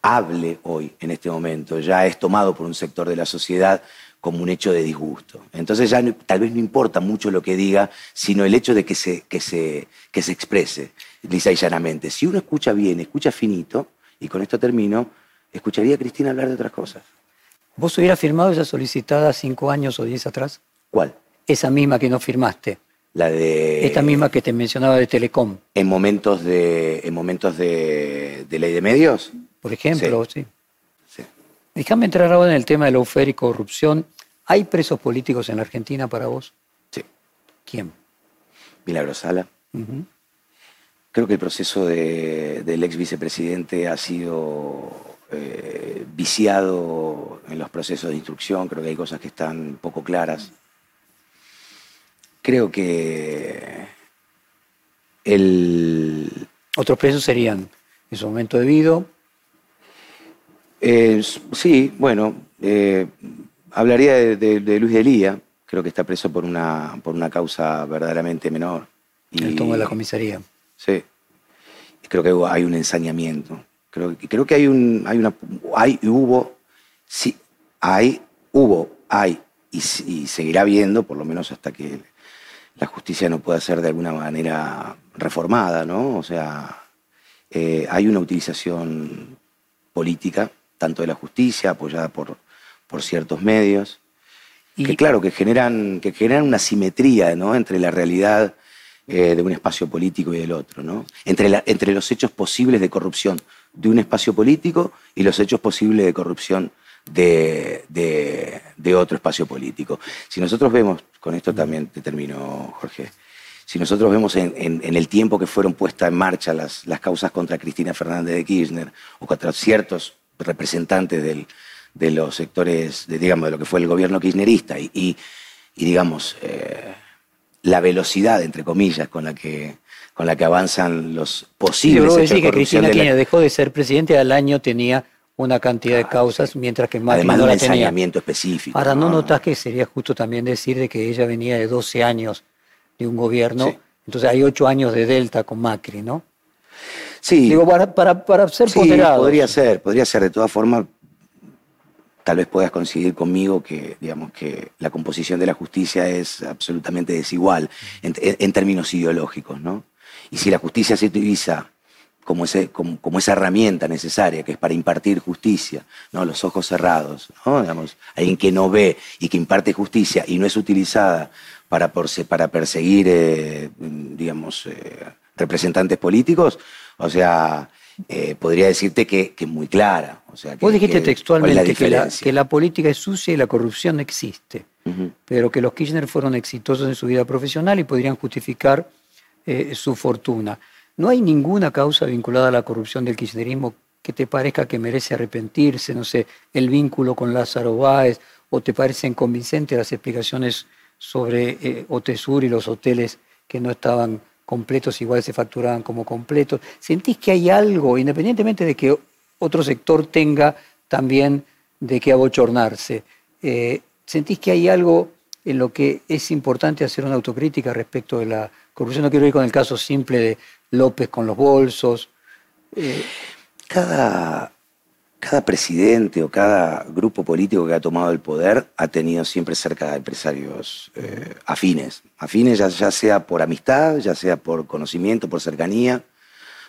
hable hoy, en este momento, ya es tomado por un sector de la sociedad como un hecho de disgusto. Entonces ya tal vez no importa mucho lo que diga, sino el hecho de que se, que se, que se exprese, lisa y llanamente. Si uno escucha bien, escucha finito, y con esto termino, escucharía a Cristina hablar de otras cosas. ¿Vos hubieras firmado esa solicitada cinco años o diez atrás? ¿Cuál? Esa misma que no firmaste. La de. Esta misma que te mencionaba de Telecom. En momentos de. En momentos de, ley de medios. Por ejemplo, sí. sí. Déjame entrar ahora en el tema de la UFER y corrupción. ¿Hay presos políticos en la Argentina para vos? Sí. ¿Quién? Milagrosala. Creo que el proceso del ex vicepresidente ha sido eh, viciado en los procesos de instrucción, creo que hay cosas que están poco claras. Creo que el... Otros presos serían en su momento debido. Eh, sí, bueno, eh, hablaría de, Luis de Lía, creo que está preso por una, por una causa verdaderamente menor. Y, el tomo de la comisaría. Sí. Creo que hay un ensañamiento. Creo, creo que hay un, hay una, hay, hubo, sí, hay, hubo, hay y, seguirá habiendo, por lo menos hasta que la justicia no pueda ser de alguna manera reformada, ¿no? O sea, eh, hay una utilización política, tanto de la justicia, apoyada por, por ciertos medios, y que claro, que generan, que generan una simetría ¿no? entre la realidad eh, de un espacio político y del otro, ¿no? Entre, entre los hechos posibles de corrupción de un espacio político y los hechos posibles de corrupción de, de, otro espacio político. Si nosotros vemos, con esto también te termino, Jorge, si nosotros vemos en, el tiempo que fueron puestas en marcha las, las, causas contra Cristina Fernández de Kirchner o contra ciertos representantes del, de los sectores, de, digamos, de lo que fue el gobierno kirchnerista y, y, digamos, eh, la velocidad, entre comillas, con la que, con la que avanzan los posibles sí, decir que Cristina Kirchner dejó de ser presidente al año tenía una cantidad de ah, causas, mientras que Macri Además no de un ensañamiento específico. Ahora, ¿no, notas que sería justo también decir de que ella venía de 12 años de un gobierno? Entonces hay 8 años de Delta con Macri, ¿no? Sí. Digo, para, para, para ser sí, podría ser, podría ser. De todas formas, tal vez puedas coincidir conmigo que, digamos, que la composición de la justicia es absolutamente desigual en, términos ideológicos, ¿no? Y si la justicia se utiliza como, ese, como, esa herramienta necesaria que es para impartir justicia, ¿no? los ojos cerrados, ¿no? Digamos, alguien que no ve y que imparte justicia y no es utilizada para, para perseguir, eh, digamos, eh, representantes políticos, o sea, eh, podría decirte que, es muy clara. O sea, Vos dijiste textualmente que, la, política es sucia y la corrupción existe, pero que los Kirchner fueron exitosos en su vida profesional y podrían justificar eh, su fortuna. ¿No hay ninguna causa vinculada a la corrupción del kirchnerismo que te parezca que merece arrepentirse? No sé, el vínculo con Lázaro Báez, o te parecen convincentes las explicaciones sobre eh, Otesur y los hoteles que no estaban completos igual se facturaban como completos. ¿Sentís que hay algo, independientemente de que otro sector tenga también de qué abochornarse, eh, ¿sentís que hay algo en lo que es importante hacer una autocrítica respecto de la corrupción? No quiero ir con el caso simple de López con los bolsos. Eh, cada, cada presidente o cada grupo político que ha tomado el poder ha tenido siempre cerca de empresarios eh, afines. Afines ya, sea por amistad, ya sea por conocimiento, por cercanía,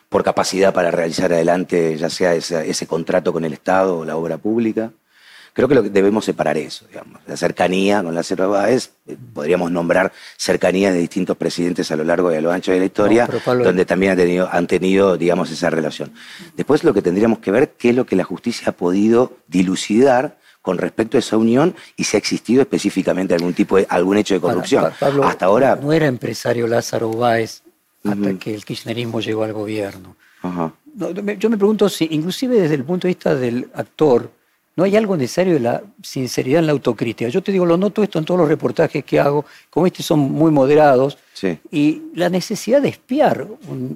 por capacidad para realizar adelante ya sea ese contrato con el Estado o la obra pública. Creo que, lo que debemos separar eso, digamos. La cercanía con la Báez, eh, podríamos nombrar cercanía de distintos presidentes a lo largo y a lo ancho de la historia, donde también han tenido, han tenido, digamos, esa relación. Después lo que tendríamos que ver qué es lo que la justicia ha podido dilucidar con respecto a esa unión y si ha existido específicamente algún tipo de, algún hecho de corrupción. Hasta ahora no era empresario Lázaro Báez hasta que el kirchnerismo llegó al gobierno. yo me pregunto si, inclusive desde el punto de vista del actor, no hay algo necesario de la sinceridad en la autocrítica. Yo te digo, lo noto esto en todos los reportajes que hago, como este son muy moderados, y la necesidad de espiar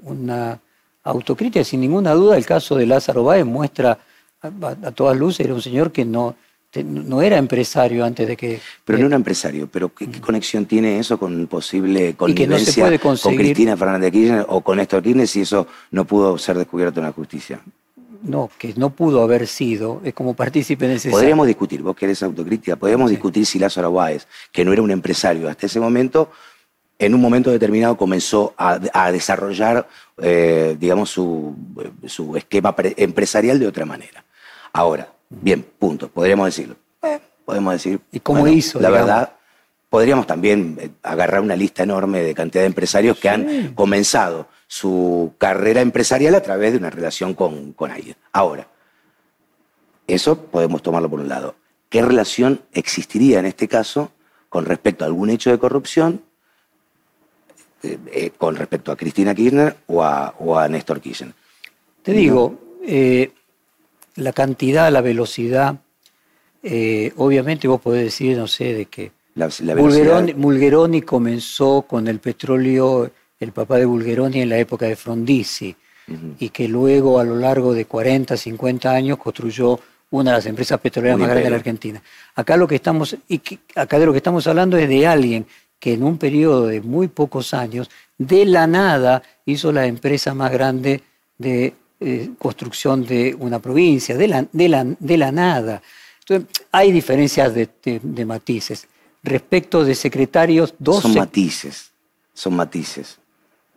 una autocrítica, sin ninguna duda, el caso de Lázaro Báez muestra a, todas luces, era un señor que no, no era empresario antes de que... Pero no era empresario, pero ¿qué, conexión tiene eso con posible connivencia con Cristina Fernández de Kirchner o con Néstor Kirchner si eso no pudo ser descubierto en la justicia? No, que no pudo haber sido, es como partícipe necesario. Podríamos discutir, vos querés autocrítica, podríamos discutir si Lázaro Báez, que no era un empresario hasta ese momento, en un momento determinado comenzó a, desarrollar, eh, digamos, su, esquema empresarial de otra manera. Ahora, bien, punto, podríamos decirlo. Eh, podemos decir. ¿Y cómo hizo? La verdad, podríamos también eh, agarrar una lista enorme de cantidad de empresarios que han comenzado su carrera empresarial a través de una relación con, con alguien. Ahora, eso podemos tomarlo por un lado. ¿Qué relación existiría en este caso con respecto a algún hecho de corrupción eh, eh, con respecto a Cristina Kirchner o a, Néstor Kirchner? Te digo, eh, la cantidad, la velocidad, obviamente vos podés decir, no sé, de que la, Mulgeroni comenzó con el petróleo el papá de Bulgeroni en la época de Frondizi, y que luego a lo largo de 40, 50 años construyó una de las empresas petroleras más grandes de la Argentina. Acá, lo que estamos, y acá de lo que estamos hablando es de alguien que en un periodo de muy pocos años, de la nada, hizo la empresa más grande de eh, construcción de una provincia, de la, de la, de la nada. Entonces, hay diferencias de, de, matices. Respecto de secretarios, dos... Son matices, son matices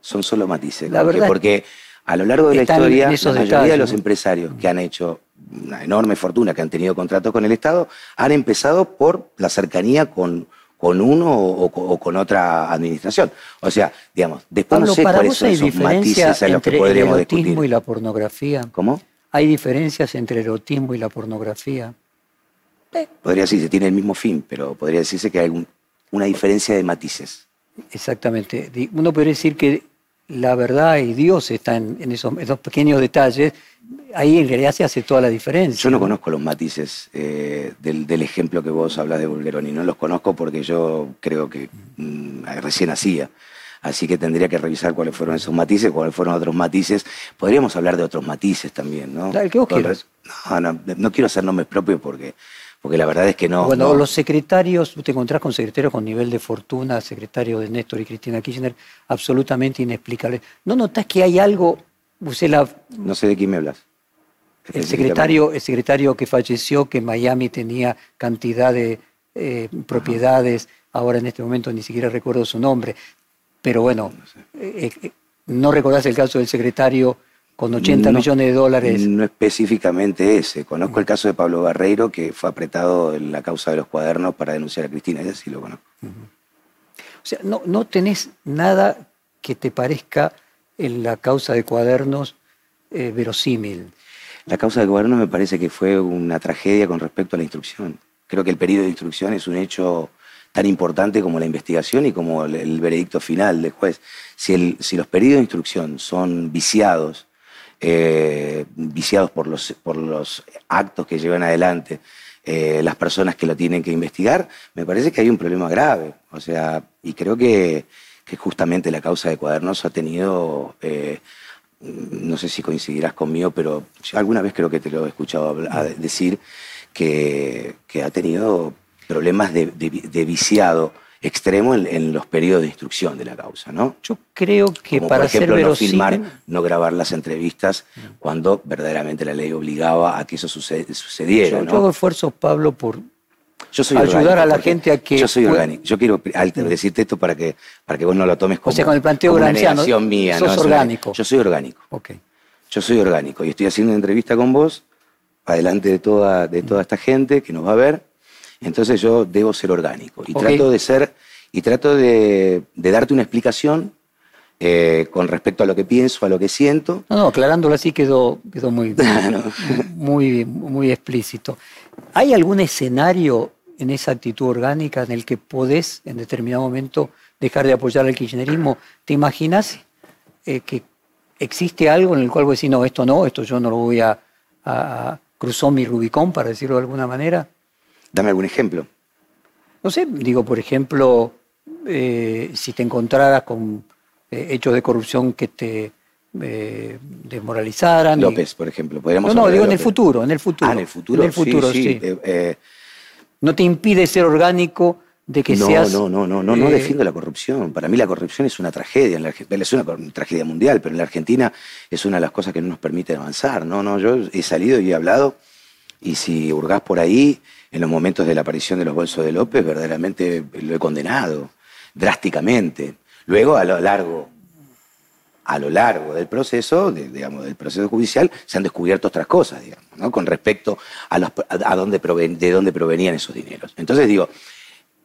son solo matices. La verdad porque a lo largo de la historia, la mayoría de los empresarios que han hecho una enorme fortuna, que han tenido contratos con el Estado, han empezado por la cercanía con, con uno o, con otra administración. O sea, digamos, después no sé cuáles son esos matices a los que podríamos discutir. el erotismo y la pornografía? ¿Cómo? ¿Hay diferencias entre el erotismo y la pornografía? Eh, podría decirse, tiene el mismo fin, pero podría decirse que hay una diferencia de matices. Exactamente. Uno podría decir que la verdad y Dios están en esos, pequeños detalles, ahí en realidad se hace toda la diferencia. Yo no conozco los matices eh, del, ejemplo que vos hablas de Bulgeroni, no los conozco porque yo creo que mm, recién hacía. Así que tendría que revisar cuáles fueron esos matices, cuáles fueron otros matices. Podríamos hablar de otros matices también, ¿no? El que vos quieras. No, no, no quiero hacer nombres propios porque porque la verdad es que no. Bueno, los secretarios, te encontrás con secretarios con nivel de fortuna, secretario de Néstor y Cristina Kirchner, absolutamente inexplicable. ¿No notas que hay algo, No sé de quién me hablas. El secretario, el secretario que falleció, que Miami tenía cantidad de eh, propiedades, ahora en este momento ni siquiera recuerdo su nombre, pero bueno, no, eh, eh, ¿no recordás el caso del secretario con 80 millones de dólares. No específicamente ese. Conozco el caso de Pablo Barreiro, que fue apretado en la causa de los cuadernos para denunciar a Cristina. Ese sí lo conozco. O sea, no, no tenés nada que te parezca en la causa de cuadernos eh, verosímil. La causa de cuadernos me parece que fue una tragedia con respecto a la instrucción. Creo que el periodo de instrucción es un hecho tan importante como la investigación y como el, veredicto final del juez. Si, el, si los periodos de instrucción son viciados, eh, viciados por los, por los actos que llevan adelante eh, las personas que lo tienen que investigar, me parece que hay un problema grave. O sea, y creo que, justamente la causa de cuadernos ha tenido, eh, no sé si coincidirás conmigo, pero alguna vez creo que te lo he escuchado decir, que, ha tenido problemas de, viciado extremo en, los periodos de instrucción de la causa, ¿no? Yo creo que Como, para por ejemplo, ser no filmar, no grabar las entrevistas cuando verdaderamente la ley obligaba a que eso suce- sucediera, yo, ¿no? yo hago esfuerzos, Pablo, por Yo soy ayudar a la gente a que Yo soy orgánico. Yo quiero al- decirte esto para que, para que vos no lo tomes como, sea, con el planteo una negación mía. sos ¿no? Orgánico. Yo soy orgánico. Ok. Yo soy orgánico y estoy haciendo una entrevista con vos, adelante de toda, de toda esta gente que nos va a ver. Entonces yo debo ser orgánico y trato de ser y trato de, de darte una explicación eh, con respecto a lo que pienso, a lo que siento. No, no, aclarándolo así quedó, quedó muy, No. muy, muy explícito. ¿Hay algún escenario en esa actitud orgánica en el que podés en determinado momento dejar de apoyar al kirchnerismo? ¿Te imaginas eh, que existe algo en el cual vos decís, no, esto no, esto yo no lo voy a, a- a- cruzó mi Rubicón, para decirlo de alguna manera? Dame algún ejemplo. No sé, digo, por ejemplo, eh, si te encontraras con eh, hechos de corrupción que te eh, desmoralizaran. y- López, por ejemplo. Podríamos No, no, digo en el futuro, en el futuro. Ah, en el futuro. En el futuro, sí. No te impide ser orgánico de que no, seas. no, no, no, no, no defiendo la corrupción. Para mí la corrupción es una tragedia. En la es una tragedia mundial, pero en la Argentina es una de las cosas que no nos permite avanzar. No, no, yo he salido y he hablado, y si hurgás por ahí, en los momentos de la aparición de los bolsos de López, verdaderamente lo he condenado, drásticamente. Luego, a lo largo, a lo largo del proceso, del proceso judicial, se han descubierto otras cosas, digamos, ¿no? Con respecto a, dónde de dónde provenían esos dineros. Entonces digo,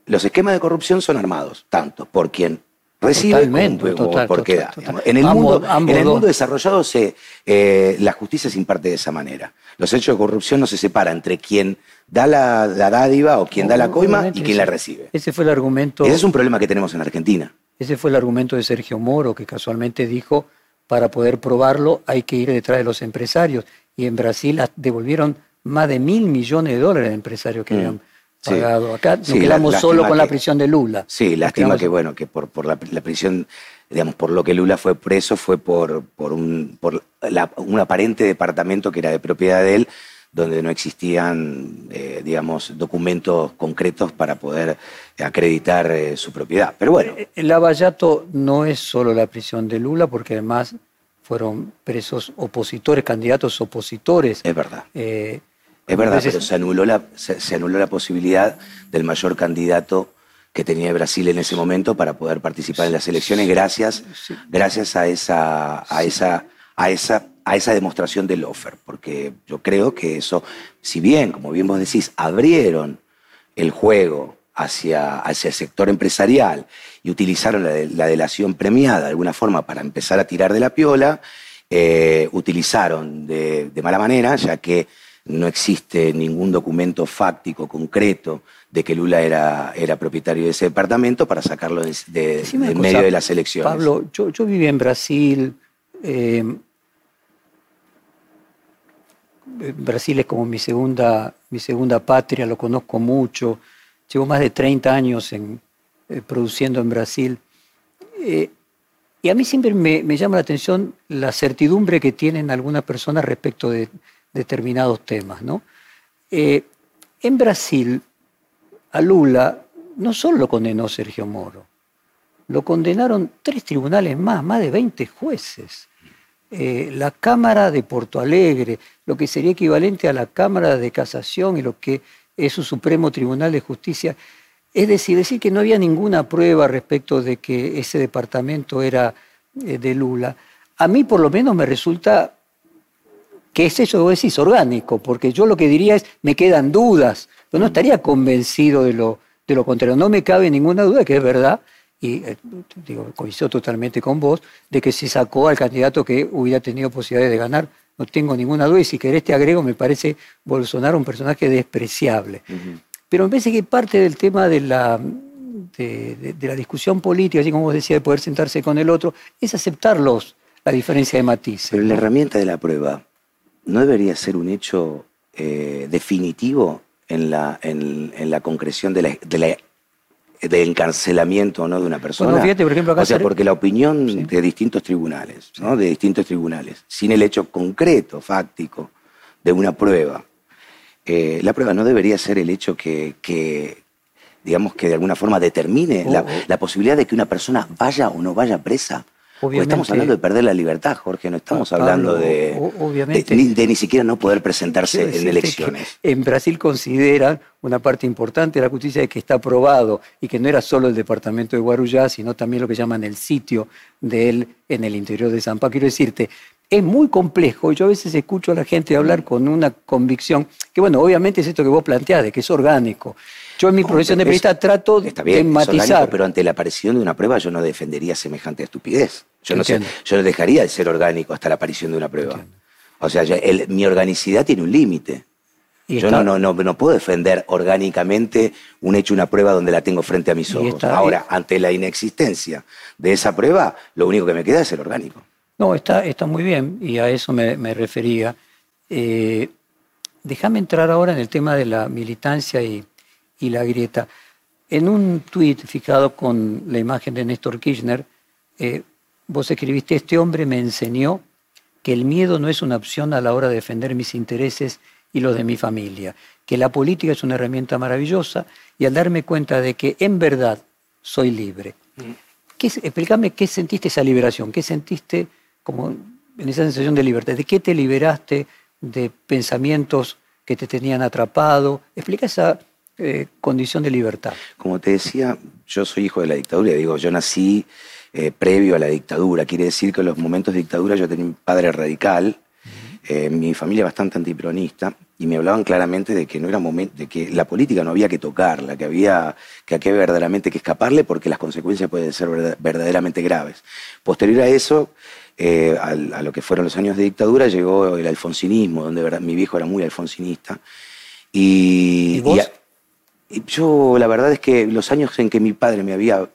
los esquemas de corrupción son armados, tanto por quien recibe Totalmente, como, como total, por quien total, da. total. En el, Ambos- mundo, ambos en el mundo desarrollado se, eh, la justicia se imparte de esa manera. Los hechos de corrupción no se separan entre quien da la, la dádiva o quien da la coima y quien la recibe. Ese fue el argumento. Ese es un problema que tenemos en Argentina. Ese fue el argumento de Sergio Moro, que casualmente dijo, para poder probarlo hay que ir detrás de los empresarios. Y en Brasil devolvieron más de mil millones de dólares a empresarios que Mm, habían. Pagado. Acá nos quedamos solo con la prisión de Lula. Sí, lástima que bueno, que por, por la, la prisión, digamos, por lo que Lula fue preso fue por, por, un, por la- un aparente departamento que era de propiedad de él, donde no existían, eh, digamos, documentos concretos para poder acreditar eh, su propiedad. Pero bueno, Eh, El Lavallato no es solo la prisión de Lula, porque además fueron presos opositores, candidatos opositores. es verdad. Eh, Es verdad, entonces, pero se anuló, la, se, se anuló la posibilidad del mayor candidato que tenía Brasil en ese momento para poder participar en las elecciones gracias, gracias a esa, a esa, a esa, a esa demostración del offer. Porque yo creo que eso, si bien, como bien vos decís, abrieron el juego hacia, hacia el sector empresarial y utilizaron la delación premiada de alguna forma para empezar a tirar de la piola, eh, utilizaron de, de mala manera, ya que no existe ningún documento fáctico concreto de que Lula era, era propietario de ese departamento para sacarlo de, cosa, medio de las elecciones. Pablo, yo, yo viví en Brasil. eh, Brasil es como mi segunda, mi segunda patria, lo conozco mucho. Llevo más de 30 años en, eh, produciendo en Brasil. Eh, y a mí siempre me, me llama la atención la certidumbre que tienen algunas personas respecto de determinados temas. ¿no? Eh, en Brasil, a Lula no solo lo condenó Sergio Moro, lo condenaron tres tribunales más, más de 20 jueces. Eh, la Cámara de Porto Alegre, lo que sería equivalente a la Cámara de Casación y lo que es su Supremo Tribunal de Justicia. Es decir, decir que no había ninguna prueba respecto de que ese departamento era eh, de Lula. A mí por lo menos me resulta que es eso que decís, orgánico, porque yo lo que diría es, me quedan dudas, pero no estaría convencido de lo, de lo contrario. No me cabe ninguna duda que es verdad, y eh, digo, coincido totalmente con vos, de que se sacó al candidato que hubiera tenido posibilidades de ganar. No tengo ninguna duda, y si querés te agrego, me parece Bolsonaro un personaje despreciable. Pero me parece que parte del tema de la, de, de- de la discusión política, así como vos decías, de poder sentarse con el otro, es aceptar los, la diferencia de matices. Pero la herramienta de la prueba no debería ser un hecho eh, definitivo en la, en, en la concreción de la, de la- del encarcelamiento o no de una persona. Bueno, fíjate, por ejemplo, acá o sea, ser- porque la opinión Sí. de distintos tribunales, ¿no? de distintos tribunales, sin el hecho concreto, fáctico, de una prueba, eh, la prueba no debería ser el hecho que, que, digamos, que de alguna forma determine la, Oh, oh. la posibilidad de que una persona vaya o no vaya presa? Obviamente. estamos hablando de perder la libertad, Jorge, no estamos Pablo, hablando de, o- obviamente. de, ni, de ni siquiera no poder presentarse en elecciones. En Brasil consideran una parte importante de la justicia de que está aprobado y que no era solo el departamento de Guarujá, sino también lo que llaman el sitio de él en el interior de Zampa. Quiero decirte, es muy complejo. Yo a veces escucho a la gente hablar con una convicción que, bueno, obviamente es esto que vos planteás, de que es orgánico. Yo en mi profesión de periodista trato Está de bien, es orgánico, matizar. pero ante la aparición de una prueba yo no defendería semejante estupidez. Yo no, sé, yo no dejaría de ser orgánico hasta la aparición de una prueba. Entiendo. O sea, el- mi organicidad tiene un límite. Yo está- no, no, no, puedo defender orgánicamente un hecho, una prueba donde la tengo frente a mis ojos. está- Ahora, ante la inexistencia de esa prueba, lo único que me queda es el orgánico. No, está, está muy bien y a eso me, me refería. Eh, déjame entrar ahora en el tema de la militancia y, y la grieta. En un tuit fijado con la imagen de Néstor Kirchner, eh, vos escribiste, este hombre me enseñó que el miedo no es una opción a la hora de defender mis intereses y los de mi familia, que la política es una herramienta maravillosa y al darme cuenta de que en verdad soy libre. ¿Qué, es- explícame qué sentiste esa liberación, qué sentiste como en esa sensación de libertad, de qué te liberaste de pensamientos que te tenían atrapado. Explica esa eh, condición de libertad. Como te decía, yo soy hijo de la dictadura. Digo, yo nací eh, previo a la dictadura. Quiere decir que en los momentos de dictadura yo tenía un padre radical, eh, mi familia bastante antiperonista, y me hablaban claramente de que no era momento, de que la política no había que tocarla, que había que había verdaderamente que escaparle porque las consecuencias pueden ser verda- verdaderamente graves. Posterior a eso, eh, al- a, lo que fueron los años de dictadura, llegó el alfonsinismo, donde mi viejo era muy alfonsinista. Y, ¿Y vos? y a- yo, la verdad es que los años en que mi padre me había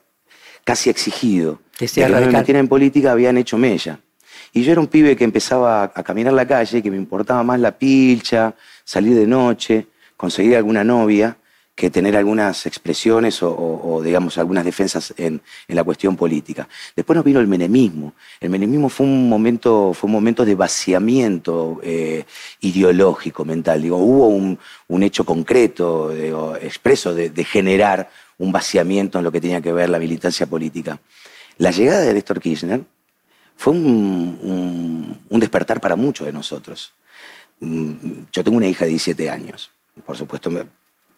casi exigido Que no me metiera en política habían hecho mella. Y yo era un pibe que empezaba a, a caminar la calle, que me importaba más la pilcha, salir de noche, conseguir alguna novia, que tener algunas expresiones o, digamos, algunas defensas en, la cuestión política. Después nos vino el menemismo. El menemismo fue un momento, fue un momento de vaciamiento eh, ideológico, mental. Hubo un, hecho concreto, digo, expreso, de, generar un vaciamiento en lo que tenía que ver la militancia política. La llegada de Néstor Kirchner fue un, un- despertar para muchos de nosotros. Mm, Yo tengo una hija de 17 años. Por supuesto,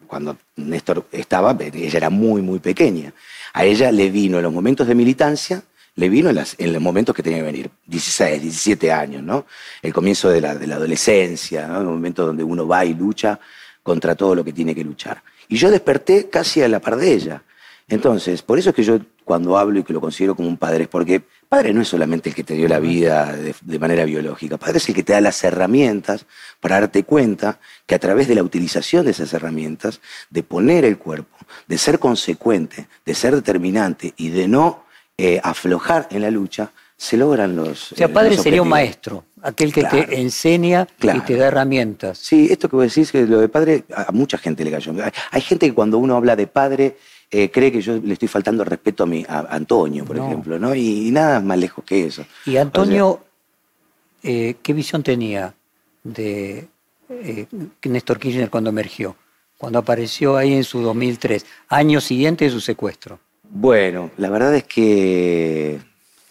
cuando Néstor estaba, ella era muy, muy pequeña. A ella le vino en los momentos de militancia, le vino en, los momentos que tenía que venir, 16, 17 años, ¿no? El comienzo de la, de la adolescencia, ¿no? El momento donde uno va y lucha contra todo lo que tiene que luchar. Y yo desperté casi a la par de ella. Entonces, por eso es que yo cuando hablo y que lo considero como un padre, es porque padre no es solamente el que te dio la vida de, de manera biológica, padre es el que te da las herramientas para darte cuenta que a través de la utilización de esas herramientas, de poner el cuerpo, de ser consecuente, de ser determinante y de no eh, aflojar en la lucha, se logran los... O sea, eh, padre sería un maestro, aquel que Claro. te enseña Claro. y te da herramientas. Sí, esto que vos decís, que lo de padre, a a mucha gente le cayó. Hay, hay gente que cuando uno habla de padre eh, cree que yo le estoy faltando respeto a, mi, a Antonio, por No. ejemplo, ¿no? Y, y nada más lejos que eso. Y Antonio, eh, ¿qué visión tenía de eh, Néstor Kirchner cuando emergió? Cuando apareció ahí en su 2003, año siguiente de su secuestro. Bueno, la verdad es que,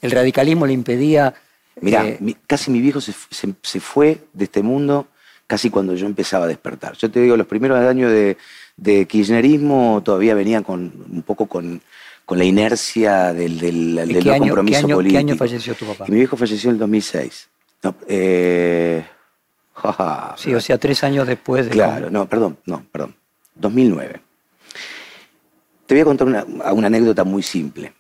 El radicalismo le impedía... mira, eh, casi mi viejo se- se fue de este mundo casi cuando yo empezaba a despertar. Yo te digo, los primeros años de, de kirchnerismo todavía venía con un poco con, con la inercia del, del, del ¿qué no año- compromiso qué año- qué político. año falleció tu papá? Y mi viejo falleció en el 2006. No, eh, sí, o sea, tres años después de... Claro, no, perdón, no, perdón. 2009. Te voy a contar una, una anécdota muy simple.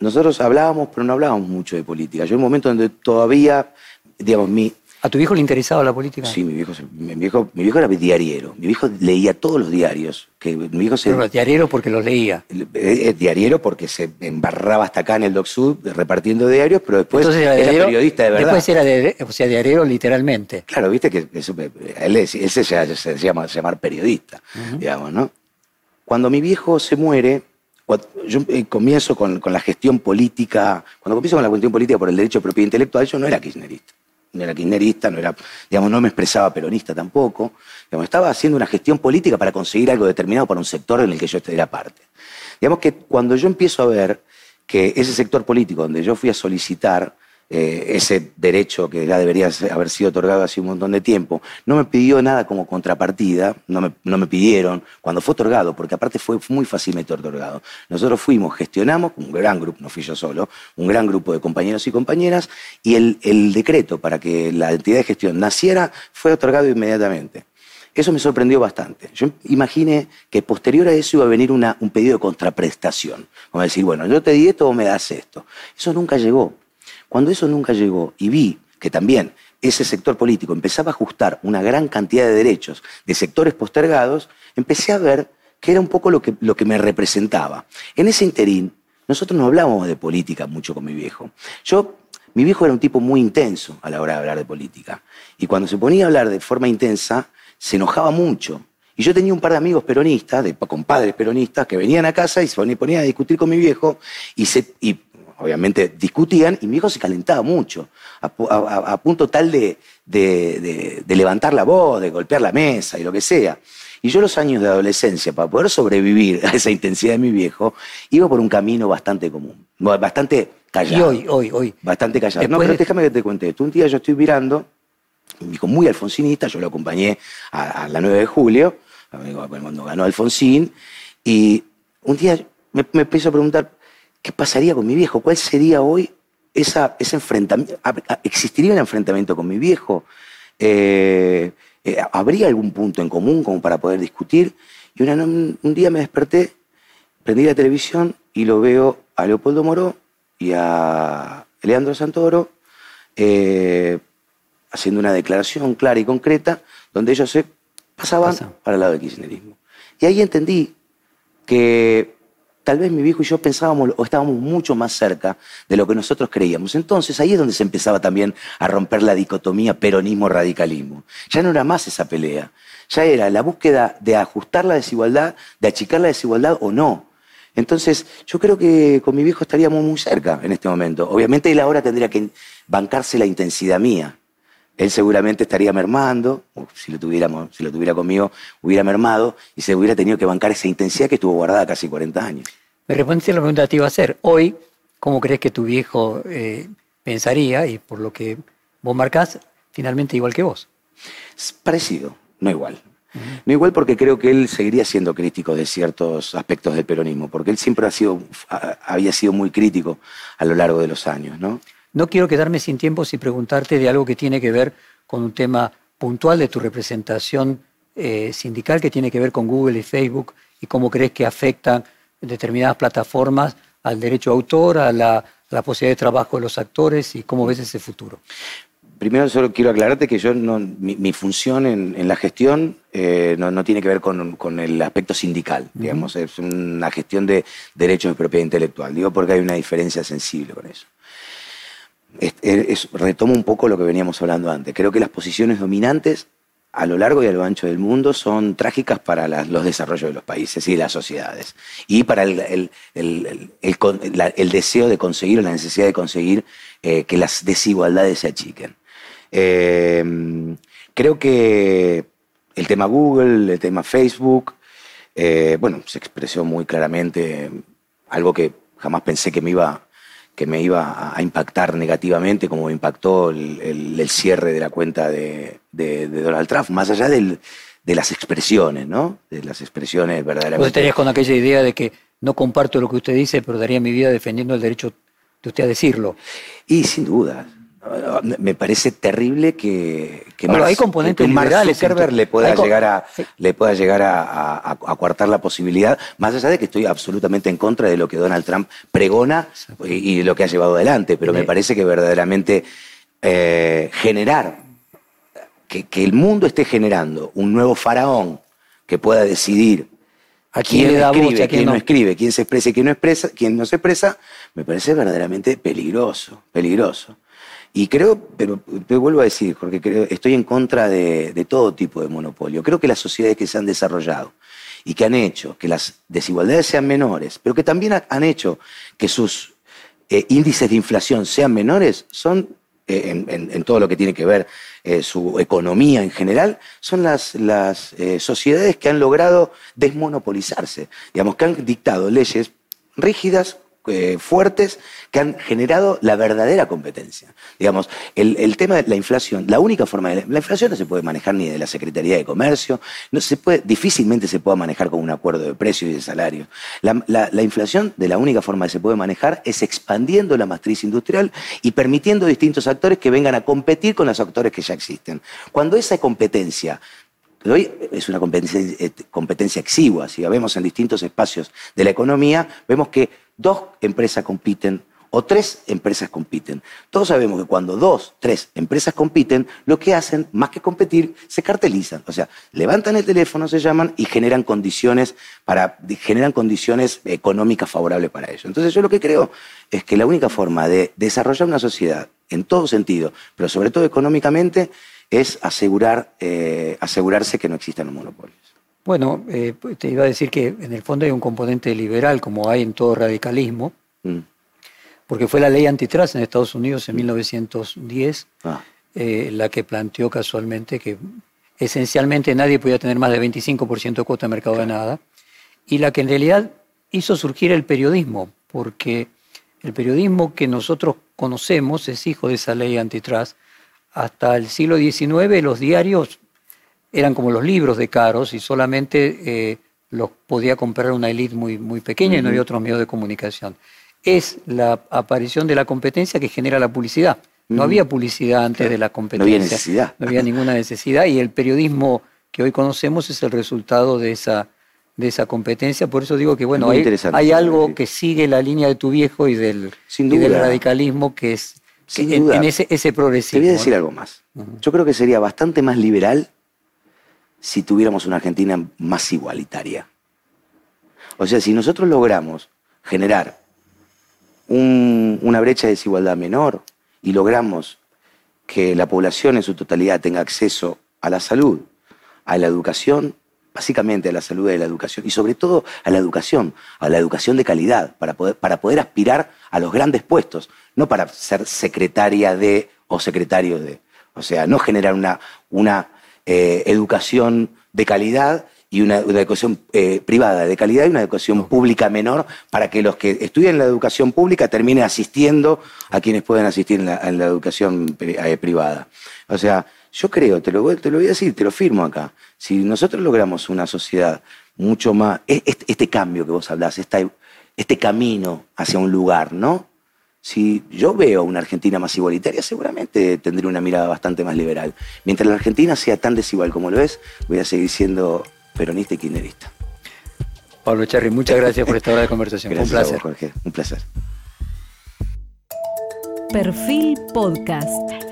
Nosotros hablábamos, pero no hablábamos mucho de política. Yo en un momento donde todavía, digamos, mi, ¿A tu viejo le interesaba la política? sí, mi viejo, mi viejo, mi viejo era diariero. Mi viejo leía todos los diarios. Que mi viejo se, Pero diario porque los leía. es diariero porque se embarraba hasta acá en el Doc Sud repartiendo diarios, pero después Entonces era, diariero- periodista de verdad. Después era de, o sea, diario literalmente. Claro, viste que eso, él, es- él se, llama- se llama llamar periodista, digamos, ¿no? Cuando mi viejo se muere, yo eh, comienzo con, con la gestión política, cuando comienzo con la cuestión política por el derecho de propiedad intelectual, yo no era kirchnerista. No era kirchnerista, no, era, digamos, no me expresaba peronista tampoco. Digamos, estaba haciendo una gestión política para conseguir algo determinado para un sector en el que yo era parte. Digamos que cuando yo empiezo a ver que ese sector político donde yo fui a solicitar eh, ese derecho que ya debería haber sido otorgado hace un montón de tiempo, no me pidió nada como contrapartida, no me, no me pidieron cuando fue otorgado, porque aparte fue muy fácilmente otorgado. Nosotros fuimos, gestionamos, un gran grupo, no fui yo solo, un gran grupo de compañeros y compañeras, y el, el decreto para que la entidad de gestión naciera fue otorgado inmediatamente. Eso me sorprendió bastante. Yo imaginé que posterior a eso iba a venir una, un pedido de contraprestación. Como decir, bueno, yo te di esto, vos me das esto. Eso nunca llegó. Cuando eso nunca llegó y vi que también ese sector político empezaba a ajustar una gran cantidad de derechos de sectores postergados, empecé a ver que era un poco lo que, lo que me representaba. En ese interín, nosotros no hablábamos de política mucho con mi viejo. Yo, mi viejo era un tipo muy intenso a la hora de hablar de política. Y cuando se ponía a hablar de forma intensa, se enojaba mucho. Y yo tenía un par de amigos peronistas, de compadres peronistas, que venían a casa y se ponían a discutir con mi viejo y, se, obviamente discutían y mi hijo se calentaba mucho, a, punto tal de, de, levantar la voz, de golpear la mesa y lo que sea. Y yo los años de adolescencia, para poder sobrevivir a esa intensidad de mi viejo, iba por un camino bastante común, bastante callado. Y hoy, hoy, hoy. Bastante callado. no, pero déjame que te cuente esto. Un día yo estoy mirando, mi hijo muy alfonsinista, yo lo acompañé a, la 9 de julio, cuando ganó Alfonsín, y un día me, me empiezo a preguntar, ¿qué pasaría con mi viejo? ¿Cuál sería hoy esa, ese enfrentamiento? ¿Existiría un enfrentamiento con mi viejo? Eh, eh, ¿Habría algún punto en común como para poder discutir? Y un día me desperté, prendí la televisión y lo veo a Leopoldo Moró y a Leandro Santoro eh, haciendo una declaración clara y concreta donde ellos se pasaban para el lado del kirchnerismo. Y ahí entendí que tal vez mi viejo y yo pensábamos o estábamos mucho más cerca de lo que nosotros creíamos. Entonces ahí es donde se empezaba también a romper la dicotomía peronismo-radicalismo. Ya no era más esa pelea, ya era la búsqueda de ajustar la desigualdad, de achicar la desigualdad o no. Entonces, yo creo que con mi viejo estaríamos muy cerca en este momento. Obviamente él ahora tendría que bancarse la intensidad mía. Él seguramente estaría mermando, o si lo, tuviéramos, si lo tuviera conmigo, hubiera mermado y se hubiera tenido que bancar esa intensidad que estuvo guardada casi 40 años. Me respondiste la pregunta que te iba a hacer. Hoy, ¿cómo crees que tu viejo eh, pensaría? Y por lo que vos marcás, finalmente igual que vos. Es parecido, no igual. No igual porque creo que él seguiría siendo crítico de ciertos aspectos del peronismo, porque él siempre ha sido, había sido muy crítico a lo largo de los años, ¿no? No quiero quedarme sin tiempo sin preguntarte de algo que tiene que ver con un tema puntual de tu representación eh, sindical, que tiene que ver con Google y Facebook, y cómo crees que afectan determinadas plataformas al derecho de autor, a la, posibilidad de trabajo de los actores y cómo ves ese futuro. Primero solo quiero aclararte que yo no, mi, función en, la gestión eh, no, tiene que ver con, el aspecto sindical, digamos, es una gestión de derechos de propiedad intelectual, digo porque hay una diferencia sensible con eso. retomo un poco lo que veníamos hablando antes, creo que las posiciones dominantes a lo largo y a lo ancho del mundo son trágicas para los desarrollos de los países y de las sociedades. Y para el, deseo de conseguir o la necesidad de conseguir eh, que las desigualdades se achiquen. Eh, creo que el tema Google, el tema Facebook, eh, bueno, se expresó muy claramente algo que jamás pensé que me iba que me iba a impactar negativamente, como impactó el, cierre de la cuenta de, Donald Trump, más allá de las expresiones, ¿no? De las expresiones verdaderamente. Vos estarías con aquella idea de que no comparto lo que usted dice, pero daría mi vida defendiendo el derecho de usted a decirlo. Y sin duda, me parece terrible que, que hay componentes que liberales, le pueda llegar a le pueda llegar a, coartar la posibilidad, más allá de que estoy absolutamente en contra de lo que Donald Trump pregona y, de lo que ha llevado adelante, pero me parece que verdaderamente eh, generar que, el mundo esté generando un nuevo faraón que pueda decidir a quién, escribe, a quién, no. escribe, quién se expresa y quién no expresa, quién no se expresa, me parece verdaderamente peligroso, peligroso. Y creo, pero te vuelvo a decir, porque creo, estoy en contra de, todo tipo de monopolio. Creo que las sociedades que se han desarrollado y que han hecho que las desigualdades sean menores, pero que también han hecho que sus eh, índices de inflación sean menores, son eh, en, todo lo que tiene que ver eh, su economía en general, son las, las sociedades que han logrado desmonopolizarse, digamos, que han dictado leyes rígidas, eh, fuertes que han generado la verdadera competencia. Digamos, el, tema de la inflación, la única forma de la, inflación no se puede manejar ni de la Secretaría de Comercio, no se puede, difícilmente se puede manejar con un acuerdo de precio y de salario. La, inflación de la única forma que se puede manejar es expandiendo la matriz industrial y permitiendo distintos actores que vengan a competir con los actores que ya existen. Cuando esa competencia hoy es una competencia, eh, competencia exigua. Si la vemos en distintos espacios de la economía, vemos que dos empresas compiten o tres empresas compiten. Todos sabemos que cuando dos, tres empresas compiten, lo que hacen, más que competir, se cartelizan. O sea, levantan el teléfono, se llaman y generan condiciones, para, generan condiciones económicas favorables para ellos. Entonces yo lo que creo es que la única forma de desarrollar una sociedad en todo sentido, pero sobre todo económicamente, es asegurar, eh, asegurarse que no existan los monopolios. Bueno, eh, te iba a decir que en el fondo hay un componente liberal, como hay en todo radicalismo, mm. porque fue la ley antitrust en Estados Unidos en 1910 ah. eh, la que planteó casualmente que esencialmente nadie podía tener más de 25% de cuota de mercado de nada, y la que en realidad hizo surgir el periodismo, porque el periodismo que nosotros conocemos es hijo de esa ley antitrust, hasta el siglo XIX los diarios eran como los libros de caros y solamente eh, los podía comprar una élite muy, muy pequeña y no había otros medios de comunicación. Es la aparición de la competencia que genera la publicidad. No había publicidad antes de la competencia. No había necesidad. No había ninguna necesidad y el periodismo que hoy conocemos es el resultado de esa, de esa competencia. Por eso digo que bueno, hay, hay, algo que sigue la línea de tu viejo y del, y del radicalismo que es en, ese, ese progresivo. Te voy a decir algo más. Yo creo que sería bastante más liberal si tuviéramos una Argentina más igualitaria. O sea, si nosotros logramos generar una brecha de desigualdad menor y logramos que la población en su totalidad tenga acceso a la salud, a la educación, básicamente a la salud y a la educación, y sobre todo a la educación, a la educación de calidad, para poder, para poder aspirar a los grandes puestos, no para ser secretaria de o secretario de. O sea, no generar una, una eh, educación de calidad y una, educación eh, privada de calidad y una educación pública menor para que los que estudian la educación pública terminen asistiendo a quienes pueden asistir en la, educación eh, privada. O sea, yo creo, te lo, te lo voy a decir, te lo firmo acá, si nosotros logramos una sociedad mucho más, e, este, este cambio que vos hablás, este camino hacia un lugar, ¿no? Si yo veo una Argentina más igualitaria, seguramente tendré una mirada bastante más liberal. Mientras la Argentina sea tan desigual como lo es, voy a seguir siendo peronista y kirchnerista. Pablo Charri, muchas gracias por esta hora de conversación. un placer. Jorge. Un placer. Perfil Podcast.